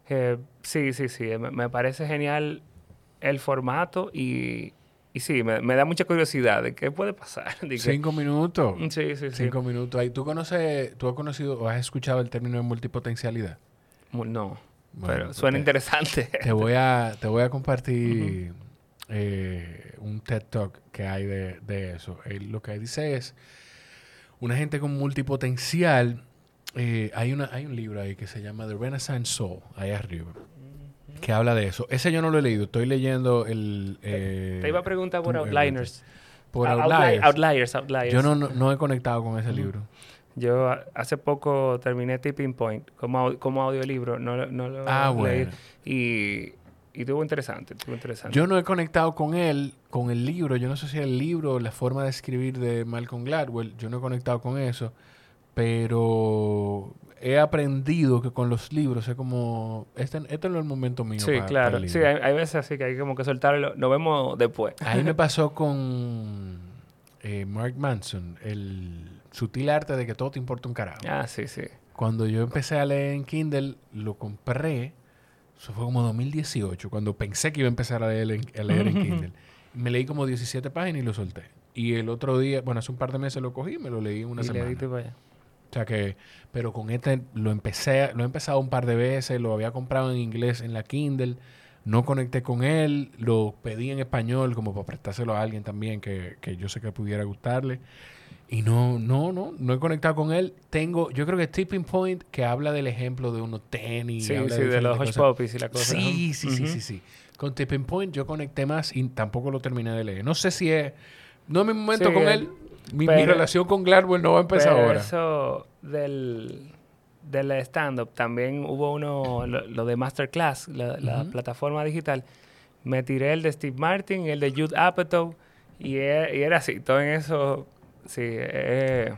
Eh, sí, sí, sí, me, me parece genial el formato y, y sí, me, me da mucha curiosidad de qué puede pasar. de que-
Cinco minutos.
Sí, sí, sí.
Cinco minutos. ¿Tú conoces, tú has conocido o has escuchado el término de multipotencialidad?
Mu- No,
Bueno,
pero
pues
suena
te-
interesante.
Te voy a, te voy a compartir eh, un TED Talk que hay de, de eso. Él lo que dice es, una gente con multipotencial, eh, hay, una, hay un libro ahí que se llama The Renaissance Soul, ahí arriba, que habla de eso. Ese yo no lo he leído, estoy leyendo el... eh,
Te iba a preguntar por Outliners.
Por
Out-
Outliers.
Outliers, Outliers.
Yo no, no, no he conectado con ese libro.
Yo hace poco terminé Tipping Point como, como audiolibro. No, lo- no lo
Ah,
leí.
bueno.
Y, y estuvo interesante, estuvo interesante.
Yo no he conectado con él, con el libro. Yo no sé si el libro, la forma de escribir de Malcolm Gladwell, yo no he conectado con eso. Pero he aprendido que con los libros es como, este, este no es el momento mío.
Sí, claro. Sí, hay, veces así que hay como que soltarlo. Nos vemos después.
Ahí me pasó con eh, Mark Manson, el sutil arte de que todo te importa un carajo.
Ah, sí, sí.
Cuando yo empecé a leer en Kindle, lo compré, eso fue como 2018, cuando pensé que iba a empezar a leer en, leer en Kindle. Me leí como 17 páginas y lo solté. Y el otro día, bueno, hace un par de meses lo cogí y me lo leí en una semana. O sea que, pero con este lo empecé, lo he empezado un par de veces, lo había comprado en inglés en la Kindle, no conecté con él, lo pedí en español como para prestárselo a alguien también que, que yo sé que pudiera gustarle. Y no, no, no, no he conectado con él. Tengo, yo creo que Tipping Point, que habla del ejemplo de unos tenis.
Sí, sí, de, los hush puppies y la cosa.
Sí, sí, sí, sí, sí. Con Tipping Point yo conecté más y tampoco lo terminé de leer. No sé si es, no es mi momento con él. Mi, relación con Gladwell no va a empezar ahora.
Eso del, del stand-up, también hubo uno, lo, de Masterclass, la, plataforma digital. Me tiré el de Steve Martin, el de Jude Apatow, y, e, y era así, todo en eso Sí, eh.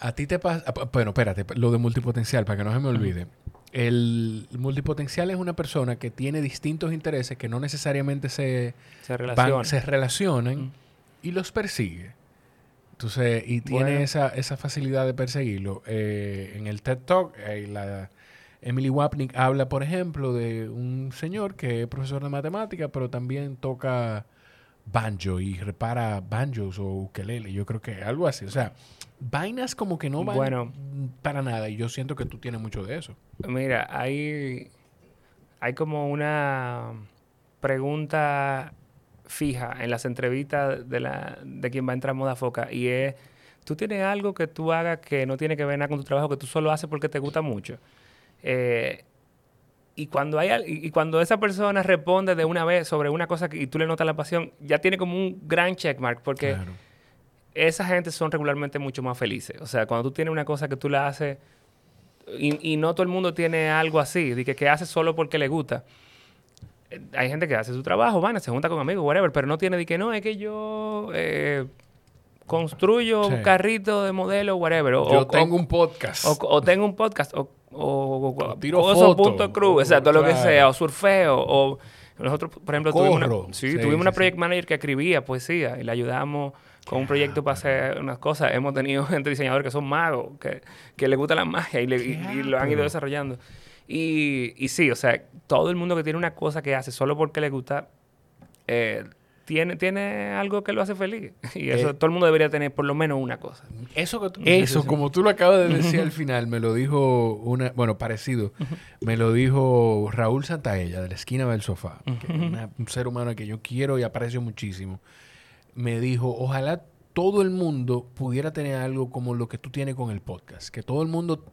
A ti te pasa... Ah, bueno, espérate, lo de multipotencial, para que no se me olvide. El multipotencial es una persona que tiene distintos intereses que no necesariamente se,
se, relacionan.
se relacionan y los persigue. Entonces, y tiene esa, esa facilidad de perseguirlo. Eh, en el TED Talk, eh, la Emily Wapnick habla, por ejemplo, de un señor que es profesor de matemática, pero también toca banjo y repara banjos o ukelele. Yo creo que algo así. O sea, vainas como que no van bueno, para nada. Y yo siento que tú tienes mucho de eso.
Mira, hay, hay como una pregunta fija en las entrevistas de, la, de quien va a entrar a Moda Foca y es, ¿tú tienes algo que tú hagas que no tiene que ver nada con tu trabajo, que tú solo haces porque te gusta mucho? Eh, y cuando, hay, y cuando esa persona responde de una vez sobre una cosa que, y tú le notas la pasión, ya tiene como un gran checkmark porque esa gente son regularmente mucho más felices. O sea, cuando tú tienes una cosa que tú la haces y, no todo el mundo tiene algo así, de que, que hace solo porque le gusta. Hay gente que hace su trabajo, van, se junta con amigos, whatever, pero no tiene de que no, es que yo eh, construyo un carrito de modelo, whatever.
O, yo tengo un podcast.
O, tengo un podcast. O, o, tiro fotos. punto cruz, exacto, lo que sea, o surfeo, o nosotros, por ejemplo, tuvimos una, sí, tuvimos una project manager que escribía poesía y le ayudamos con un proyecto para hacer unas cosas. Hemos tenido gente diseñador que son magos, que, que les gusta la magia y, lo han ido desarrollando. Y, y sí, o sea, todo el mundo que tiene una cosa que hace solo porque le gusta, eh, tiene, tiene algo que lo hace feliz. Y eso eh, todo el mundo debería tener por lo menos una cosa.
Eso, eso como tú lo acabas de decir al final, me lo dijo una, bueno, parecido, me lo dijo Raúl Santaella de la esquina del sofá, un ser humano que yo quiero y aprecio muchísimo. Me dijo, ojalá todo el mundo pudiera tener algo como lo que tú tienes con el podcast, que todo el mundo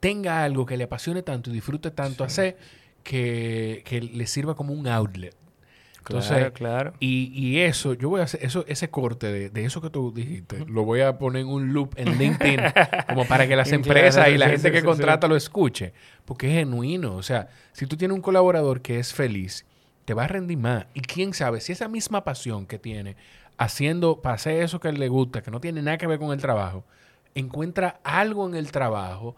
tenga algo que le apasione tanto y disfrute tanto hacer que, que le sirva como un outlet
claro, claro.
Y, y, eso, yo voy a hacer eso, ese corte de, de, eso que tú dijiste, lo voy a poner en un loop en LinkedIn, como para que las empresas y la gente que contrata lo escuche. Porque es genuino. O sea, si tú tienes un colaborador que es feliz, te va a rendir más. Y quién sabe, si esa misma pasión que tiene haciendo, para hacer eso que le gusta, que no tiene nada que ver con el trabajo, encuentra algo en el trabajo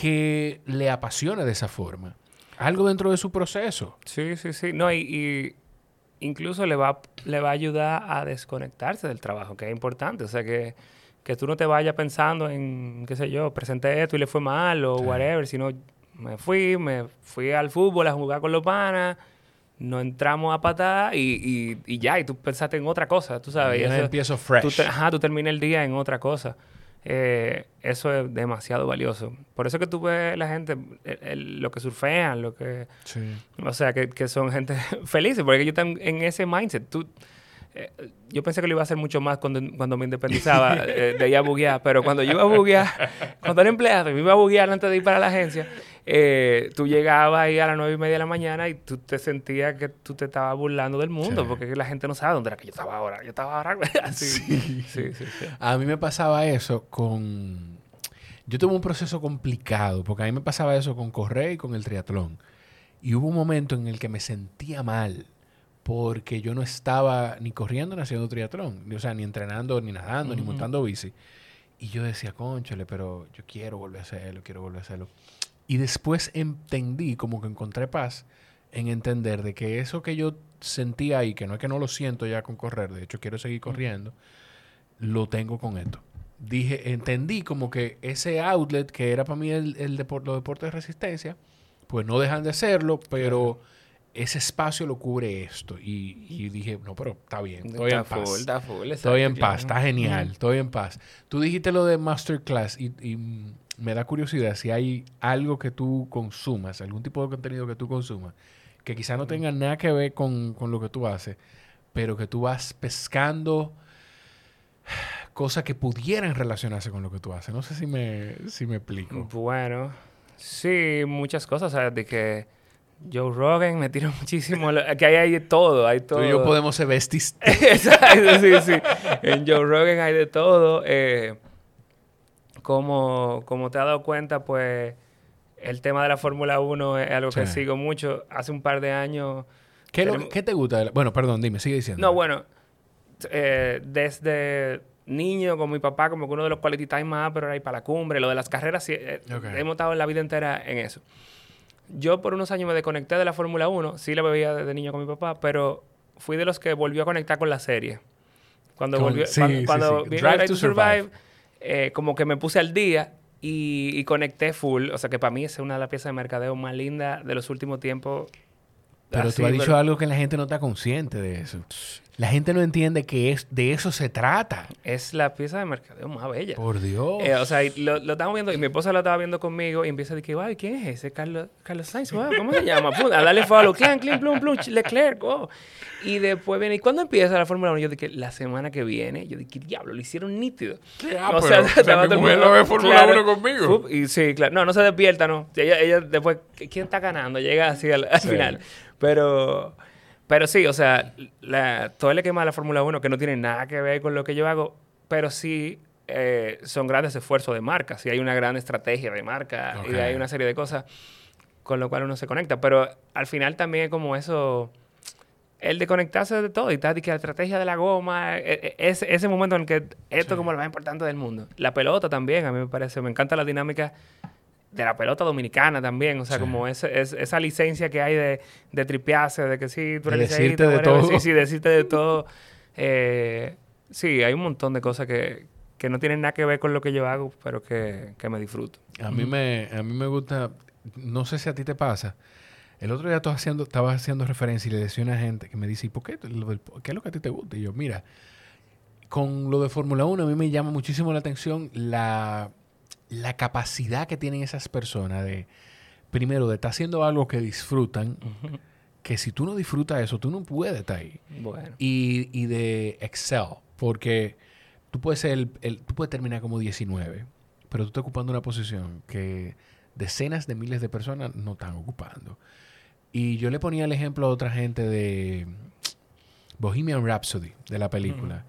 que le apasiona de esa forma. Algo dentro de su proceso.
Sí, sí, sí. No, y incluso le va, le va a ayudar a desconectarse del trabajo, que es importante. O sea, que, que tú no te vayas pensando en, qué sé yo, presenté esto y le fue mal o whatever, sino me fui, me fui al fútbol a jugar con los panas, no entramos a patar y, y, ya, y tú pensaste en otra cosa, tú sabes. Y,
empiezo fresh.
Tú ajá, tú terminas el día en otra cosa. Eh, eso es demasiado valioso. Por eso que tú ves la gente, lo que surfean, lo que... O sea, que, son gente felices, porque yo están en ese mindset. Tú, eh, yo pensé que lo iba a hacer mucho más cuando, cuando me independizaba eh, de ir a buguear, pero cuando yo iba a buguear, cuando era empleado y me iba a buguear antes de ir para la agencia, eh, tú llegabas ahí a las nueve y media de la mañana y tú te sentías que tú te estabas burlando del mundo, porque la gente no sabe dónde era que yo estaba ahora. Yo estaba ahora. Así. Sí. Sí,
sí, a mí me pasaba eso con. Yo tuve un proceso complicado, porque a mí me pasaba eso con correr y con el triatlón. Y hubo un momento en el que me sentía mal porque yo no estaba ni corriendo ni haciendo triatlón, o sea, ni entrenando, ni nadando, ni montando bici. Y yo decía, conchale, pero yo quiero volver a hacerlo, quiero volver a hacerlo. Y después entendí, como que encontré paz en entender de que eso que yo sentía ahí, que no es que no lo siento ya con correr, de hecho quiero seguir corriendo, lo tengo con esto. Dije, entendí como que ese outlet que era para mí el, el los deportes de resistencia, pues no dejan de serlo, pero ese espacio lo cubre esto. Y, dije, no, pero está bien, estoy en paz. estoy en paz, está genial, estoy en paz. Tú dijiste lo de Masterclass y, y me da curiosidad si hay algo que tú consumas, algún tipo de contenido que tú consumas, que quizá no tenga nada que ver con, con lo que tú haces, pero que tú vas pescando cosas que pudieran relacionarse con lo que tú haces. No sé si me, si me explico.
Bueno, sí, muchas cosas, De que Joe Rogan me tiró muchísimo. que hay, hay de todo, hay todo.
Tú y yo podemos ser besties.
Exacto, sí, sí. En Joe Rogan hay de todo. Eh, como, como te has dado cuenta, pues el tema de la Fórmula 1 es algo que sigo mucho. Hace un par de años...
¿Qué, ¿qué te gusta? Bueno, perdón, dime, sigue diciendo.
No, bueno, eh, desde niño con mi papá, como que uno de los quality time más, pero era ir para la cumbre, lo de las carreras, eh, hemos estado en la vida entera en eso. Yo por unos años me desconecté de la Fórmula 1, sí la bebía desde niño con mi papá, pero fui de los que volvió a conectar con la serie. Cuando volvió, cuando, Drive to Survive, eh, como que me puse al día y, y, conecté full. O sea que para mí es una de las piezas de mercadeo más lindas de los últimos tiempos.
Pero tú has dicho algo que la gente no está consciente de eso. La gente no entiende que es, de eso se trata. Es la pieza de mercadeo más bella.
Por Dios. Eh, o sea, lo, lo, estamos viendo y mi esposa lo estaba viendo conmigo y empieza a decir, ay, ¿quién es ese? Carlos, Carlos Sainz, ¿cómo se llama? a darle follow, clan, clan, plum, plum, Leclerc, oh. Y después viene, ¿y cuándo empieza la Fórmula 1? Yo dije, la semana que viene. Yo dije, diablo, lo hicieron nítido.
Ah, o sea, estaba lo ve Fórmula 1 conmigo.
Y sí, claro. No, no se despierta, no. Ella, ella después, ¿quién está ganando? Llega así al, al final. Pero... Pero sí, o sea, todo el esquema de la Fórmula 1 que no tiene nada que ver con lo que yo hago, pero sí eh, son grandes esfuerzos de marca. Sí hay una gran estrategia de marca y hay una serie de cosas con lo cual uno se conecta. Pero al final también es como eso, el de conectarse de todo y tal, y que la estrategia de la goma, e, e, ese momento en que esto es como lo más importante del mundo. La pelota también, a mí me parece, me encanta la dinámica de la pelota dominicana también, o sea, como esa, esa licencia que hay de, de tripearse, de que sí,
tú eres de decirte de todo.
Sí, sí, decirte de todo. Eh, sí, hay un montón de cosas que, que, no tienen nada que ver con lo que yo hago, pero que, que me disfruto.
A mí, me, a mí me gusta, no sé si a ti te pasa, el otro día estaba haciendo, estaba haciendo referencia y le decía a una gente que me dice, ¿y por qué? ¿Qué es lo que a ti te gusta? Y yo, mira, con lo de Fórmula 1 a mí me llama muchísimo la atención la la capacidad que tienen esas personas de, primero, de estar haciendo algo que disfrutan, que si tú no disfrutas eso, tú no puedes estar ahí. Y, y, de excel, porque tú puedes, ser el, tú puedes terminar como 19, pero tú estás ocupando una posición que decenas de miles de personas no están ocupando. Y yo le ponía el ejemplo a otra gente de Bohemian Rhapsody, de la película.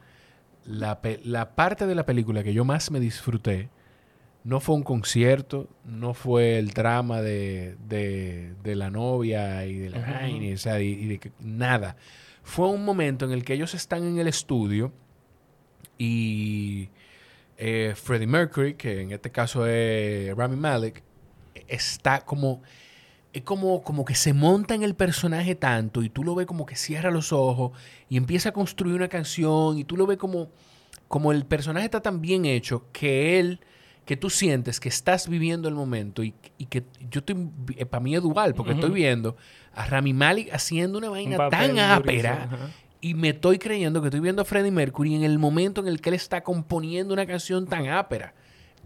la, la parte de la película que yo más me disfruté no fue un concierto, no fue el drama de, de, la novia y de la o sea, y, de que, nada. Fue un momento en el que ellos están en el estudio y eh, Freddie Mercury, que en este caso es Rami Malek, está como es como, como que se monta en el personaje tanto y tú lo ves como que cierra los ojos y empieza a construir una canción y tú lo ves como, como el personaje está tan bien hecho que él que tú sientes que estás viviendo el momento y, que yo estoy, eh, para mí es dual, porque estoy viendo a Rami Malek haciendo una vaina tan ápera y me estoy creyendo que estoy viendo a Freddie Mercury en el momento en el que él está componiendo una canción tan ápera.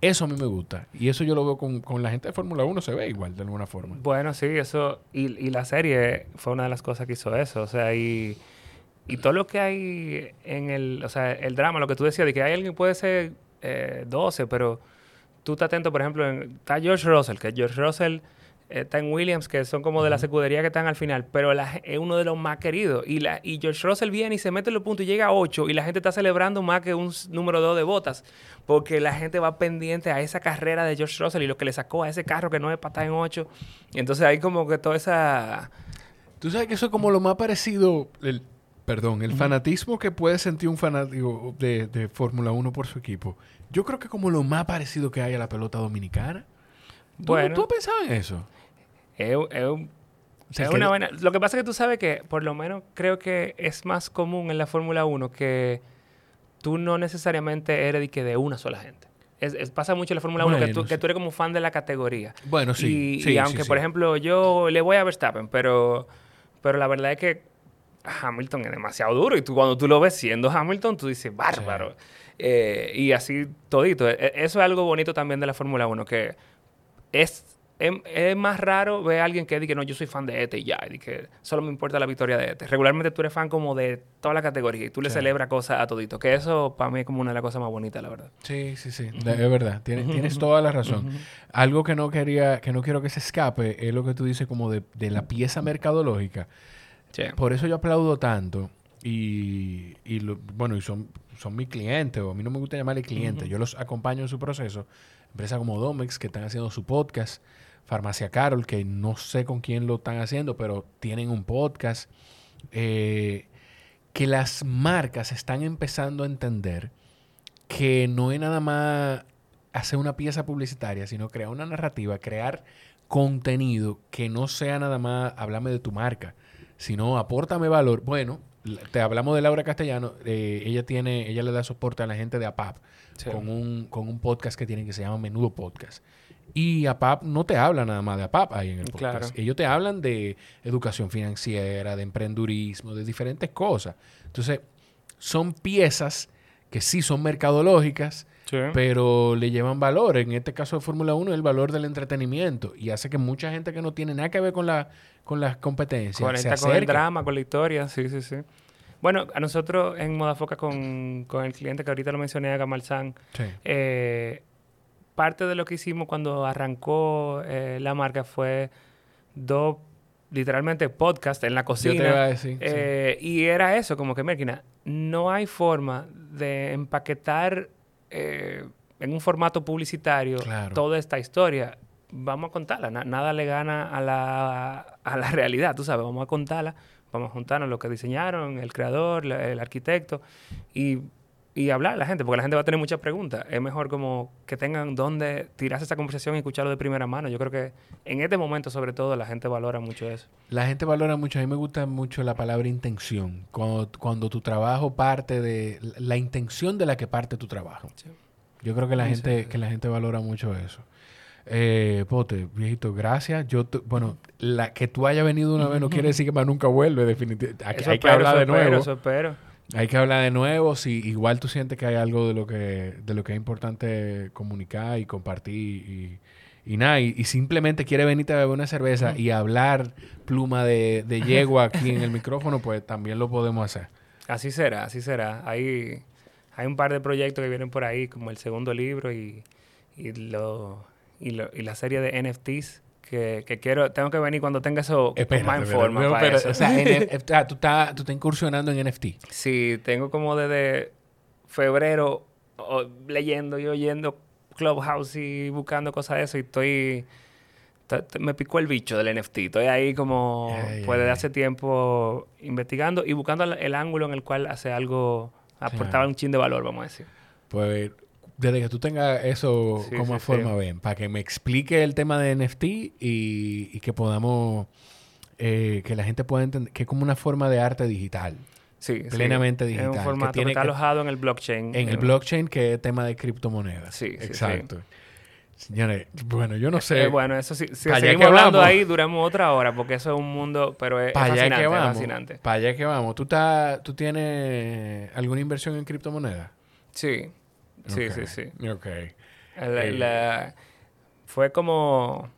Eso a mí me gusta. Y eso yo lo veo con, la gente de Fórmula 1, se ve igual de alguna forma.
Bueno, sí, eso. Y, la serie fue una de las cosas que hizo eso. O sea, y, y todo lo que hay en el. O sea, el drama, lo que tú decías, de que hay alguien que puede ser 12, eh, pero tú estás atento, por ejemplo, en, está George Russell, que George Russell eh, está en Williams, que son como de la secudería que están al final, pero es uno de los más queridos. Y, la, y George Russell viene y se mete en los puntos y llega a 8 y la gente está celebrando más que un número 2 de botas, porque la gente va pendiente a esa carrera de George Russell y lo que le sacó a ese carro que no es para estar en 8. Y entonces hay como que toda esa...
Tú sabes que eso es como lo más parecido, perdón, el fanatismo que puede sentir un fanático de, de Fórmula 1 por su equipo, yo creo que como lo más parecido que hay a la pelota dominicana. ¿Tú,
Bueno.
¿tú has pensado en eso?
Es, es
O sea,
es
que-
una buena... Lo que pasa es que tú sabes que, por lo menos, creo que es más común en la Fórmula 1 que tú no necesariamente eres de, que de una sola gente. Es, es- pasa mucho en la Fórmula 1 que,
Bueno,
tú, que
sí.
tú eres como fan de la categoría.
Bueno, sí.
Y,
sí,
y aunque,
sí.
por ejemplo, yo le voy a Verstappen, pero, pero la verdad es que Hamilton es demasiado duro. Y tú cuando tú lo ves siendo Hamilton, tú dices, bárbaro. Eh, y así todito. E- e- Eso es algo bonito también de la Fórmula 1, que es, es, es más raro ver a alguien que diga, no, yo soy fan de este y ya, y que solo me importa la victoria de este. Regularmente tú eres fan como de toda la categoría y tú le
Sí.
celebras cosas a todito. Que eso para mí es como una de las cosas más bonitas, la verdad.
Sí, sí, sí. de- Es verdad. Tienes, tienes toda la razón. Algo que no quería, que no quiero que se escape es lo que tú dices como de, de la pieza mercadológica.
Sí.
Por eso yo aplaudo tanto y, y lo- bueno, y son, son mis clientes, o a mí no me gusta llamarle clientes, yo los acompaño en su proceso. Empresas como Domex que están haciendo su podcast, Farmacia Carol, que no sé con quién lo están haciendo, pero tienen un podcast. eh, que las marcas están empezando a entender que no es nada más hacer una pieza publicitaria, sino crear una narrativa, crear contenido que no sea nada más háblame de tu marca, sino apórtame valor. Bueno, te hablamos de Laura Castellano, eh, ella tiene, ella le da soporte a la gente de APAP
Sí.
con, un, con un podcast que tienen que se llama Menudo Podcast. Y APAP no te habla nada más de APAP ahí en el podcast.
Claro.
Ellos te hablan de educación financiera, de emprendurismo, de diferentes cosas. Entonces, son piezas que sí son mercadológicas,
Sí.
pero le llevan valor. En este caso de Fórmula 1, el valor del entretenimiento. Y hace que mucha gente que no tiene nada que ver con, la, con las competencias se
Conecta con el drama, con la historia, sí, sí, sí. Bueno, a nosotros en Modafoca con, con el cliente que ahorita lo mencioné, Gamal San,
Sí.
eh, parte de lo que hicimos cuando arrancó eh, la marca fue dos, literalmente, podcast en la
Yo
cocina.
te iba a decir. sí.
Eh, Y era eso, como que, máquina, no hay forma de empaquetar eh, en un formato publicitario
Claro.
toda esta historia. Vamos a contarla, na- nada le gana a la, a la realidad, tú sabes, vamos a contarla, vamos a juntarnos lo que diseñaron, el creador, la- el arquitecto, y, y hablar a la gente, porque la gente va a tener muchas preguntas. Es mejor como que tengan donde tirarse esa conversación y escucharlo de primera mano. Yo creo que en este momento, sobre todo, la gente valora mucho eso.
La gente valora mucho, a mí me gusta mucho la palabra intención. Cuando, cuando tu trabajo parte de la intención de la que parte tu trabajo.
Sí.
Yo creo que la
Sí,
gente,
sí.
que la gente valora mucho eso. Eh, Pote, viejito, gracias. Yo, bueno, la que tú hayas venido una vez no quiere decir que más nunca vuelve, definitivamente. Hay, que hablar de
espero,
nuevo.
eso espero.
Hay que hablar de nuevo. Si igual tú sientes que hay algo de lo que, de lo que es importante comunicar y compartir y, y nada, y, y simplemente quiere venirte a beber una cerveza y hablar pluma de, de yegua aquí en el micrófono, pues también lo podemos hacer.
Así será, así será. Hay, hay un par de proyectos que vienen por ahí, como el segundo libro y, y, lo, y, lo- y la serie de NFTs que, que quiero, tengo que venir cuando tenga eso más en forma
no,
para
pero,
eso.
O sea, tú, estás, tú estás incursionando en NFT.
Sí, tengo como desde febrero o- leyendo y oyendo Clubhouse y buscando cosas de eso y estoy... Me picó el bicho del NFT. Estoy ahí como, pues, desde hace tiempo investigando y buscando el, ángulo en el cual hace algo, aportaba un chin de valor, vamos a decir.
Pues desde que tú tengas eso
Sí,
como
sí,
forma,
sí.
ven, para que me explique el tema de NFT y, y que podamos, eh, que la gente pueda entender que es como una forma de arte digital.
Sí.
Plenamente
Es
digital,
un
que
formato que,
tiene
está
que-
alojado en el blockchain.
En el
Eh,
blockchain, que es tema de criptomonedas.
Sí.
Exacto. Señores, bueno, yo no sé.
eh, bueno, eso sí. Si seguimos
que
hablando ahí, duramos otra hora, porque eso es un mundo, pero es, es fascinante,
que
es
vamos.
fascinante.
Para allá que vamos. ¿Tú, estás- ¿Tú tienes alguna inversión en criptomonedas?
Sí, sí, sí, sí.
Ok.
La-
Eh.
la- fue como,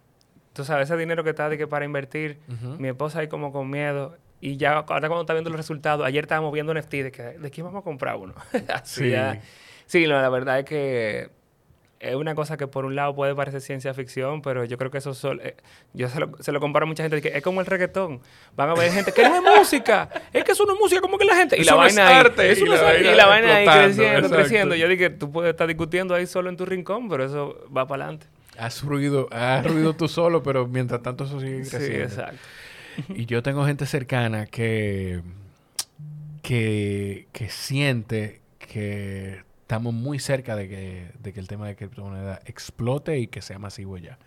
tú sabes, ese dinero que está de que para invertir, mi esposa ahí como con miedo. Y ya ahora cuando está viendo los resultados, ayer estábamos viendo NFT de que de quién vamos a comprar uno. Así
Sí.
ya. Sí, no, la verdad es que es una cosa que por un lado puede parecer ciencia ficción, pero yo creo que eso sol- eh, yo se lo, se lo comparo a mucha gente que es como el reggaetón. Van a ver gente que no es música, es que eso no es música como que la gente y
Eso
la
es
vaina ahí,
arte,
eso
y
no es
la
arte,
vaina
y la vaina ahí creciendo,
exacto.
creciendo. Yo dije, tú puedes estar discutiendo ahí solo en tu rincón, pero eso va para adelante.
Has ruido, has ruido tú solo, pero mientras tanto eso sigue
Sí,
creciendo.
exacto.
Y yo tengo gente cercana que, que, que siente que estamos muy cerca de que, de que el tema de criptomoneda explote y que sea masivo ya.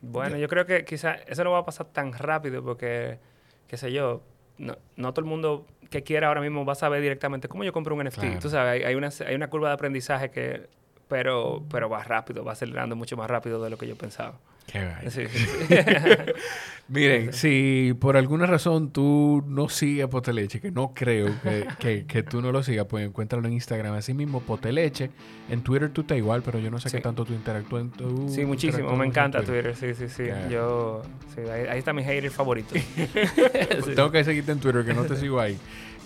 Bueno, yo creo que quizás eso no va a pasar tan rápido porque, qué sé yo, no, no, todo el mundo que quiera ahora mismo va a saber directamente cómo yo compro un NFT. Tú sabes, hay, una, hay una curva de aprendizaje que, pero, pero va rápido, va acelerando mucho más rápido de lo que yo pensaba. Qué
Miren, si por alguna razón tú no sigues Poteleche, que no creo que, que, tú no lo sigas, pues encuéntralo en Instagram. Así mismo, Poteleche. En Twitter tú estás igual, pero yo no sé qué tanto tú interactúas en tu.
Sí, muchísimo. Me encanta Twitter. Sí, sí, sí. Yo. ahí, está mi hater favorito.
Tengo que seguirte en Twitter, que no te sigo ahí.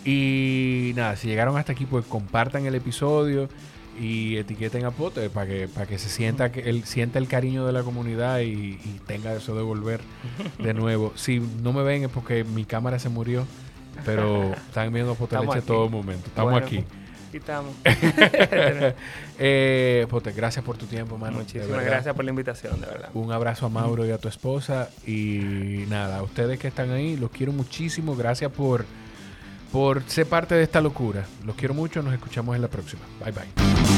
Y nada, si llegaron hasta aquí, pues compartan el episodio y etiqueten a Pote para que, para que se sienta que él sienta el cariño de la comunidad y, tenga eso de volver de nuevo. Si no me ven es porque mi cámara se murió, pero están viendo Pote Leche todo momento. Estamos aquí.
Aquí estamos.
eh, Pote, gracias por tu tiempo, mano.
Muchísimas gracias por la invitación, de verdad.
Un abrazo a Mauro y a tu esposa. Y nada, a ustedes que están ahí, los quiero muchísimo. Gracias por por ser parte de esta locura. Los quiero mucho, nos escuchamos en la próxima. Bye bye.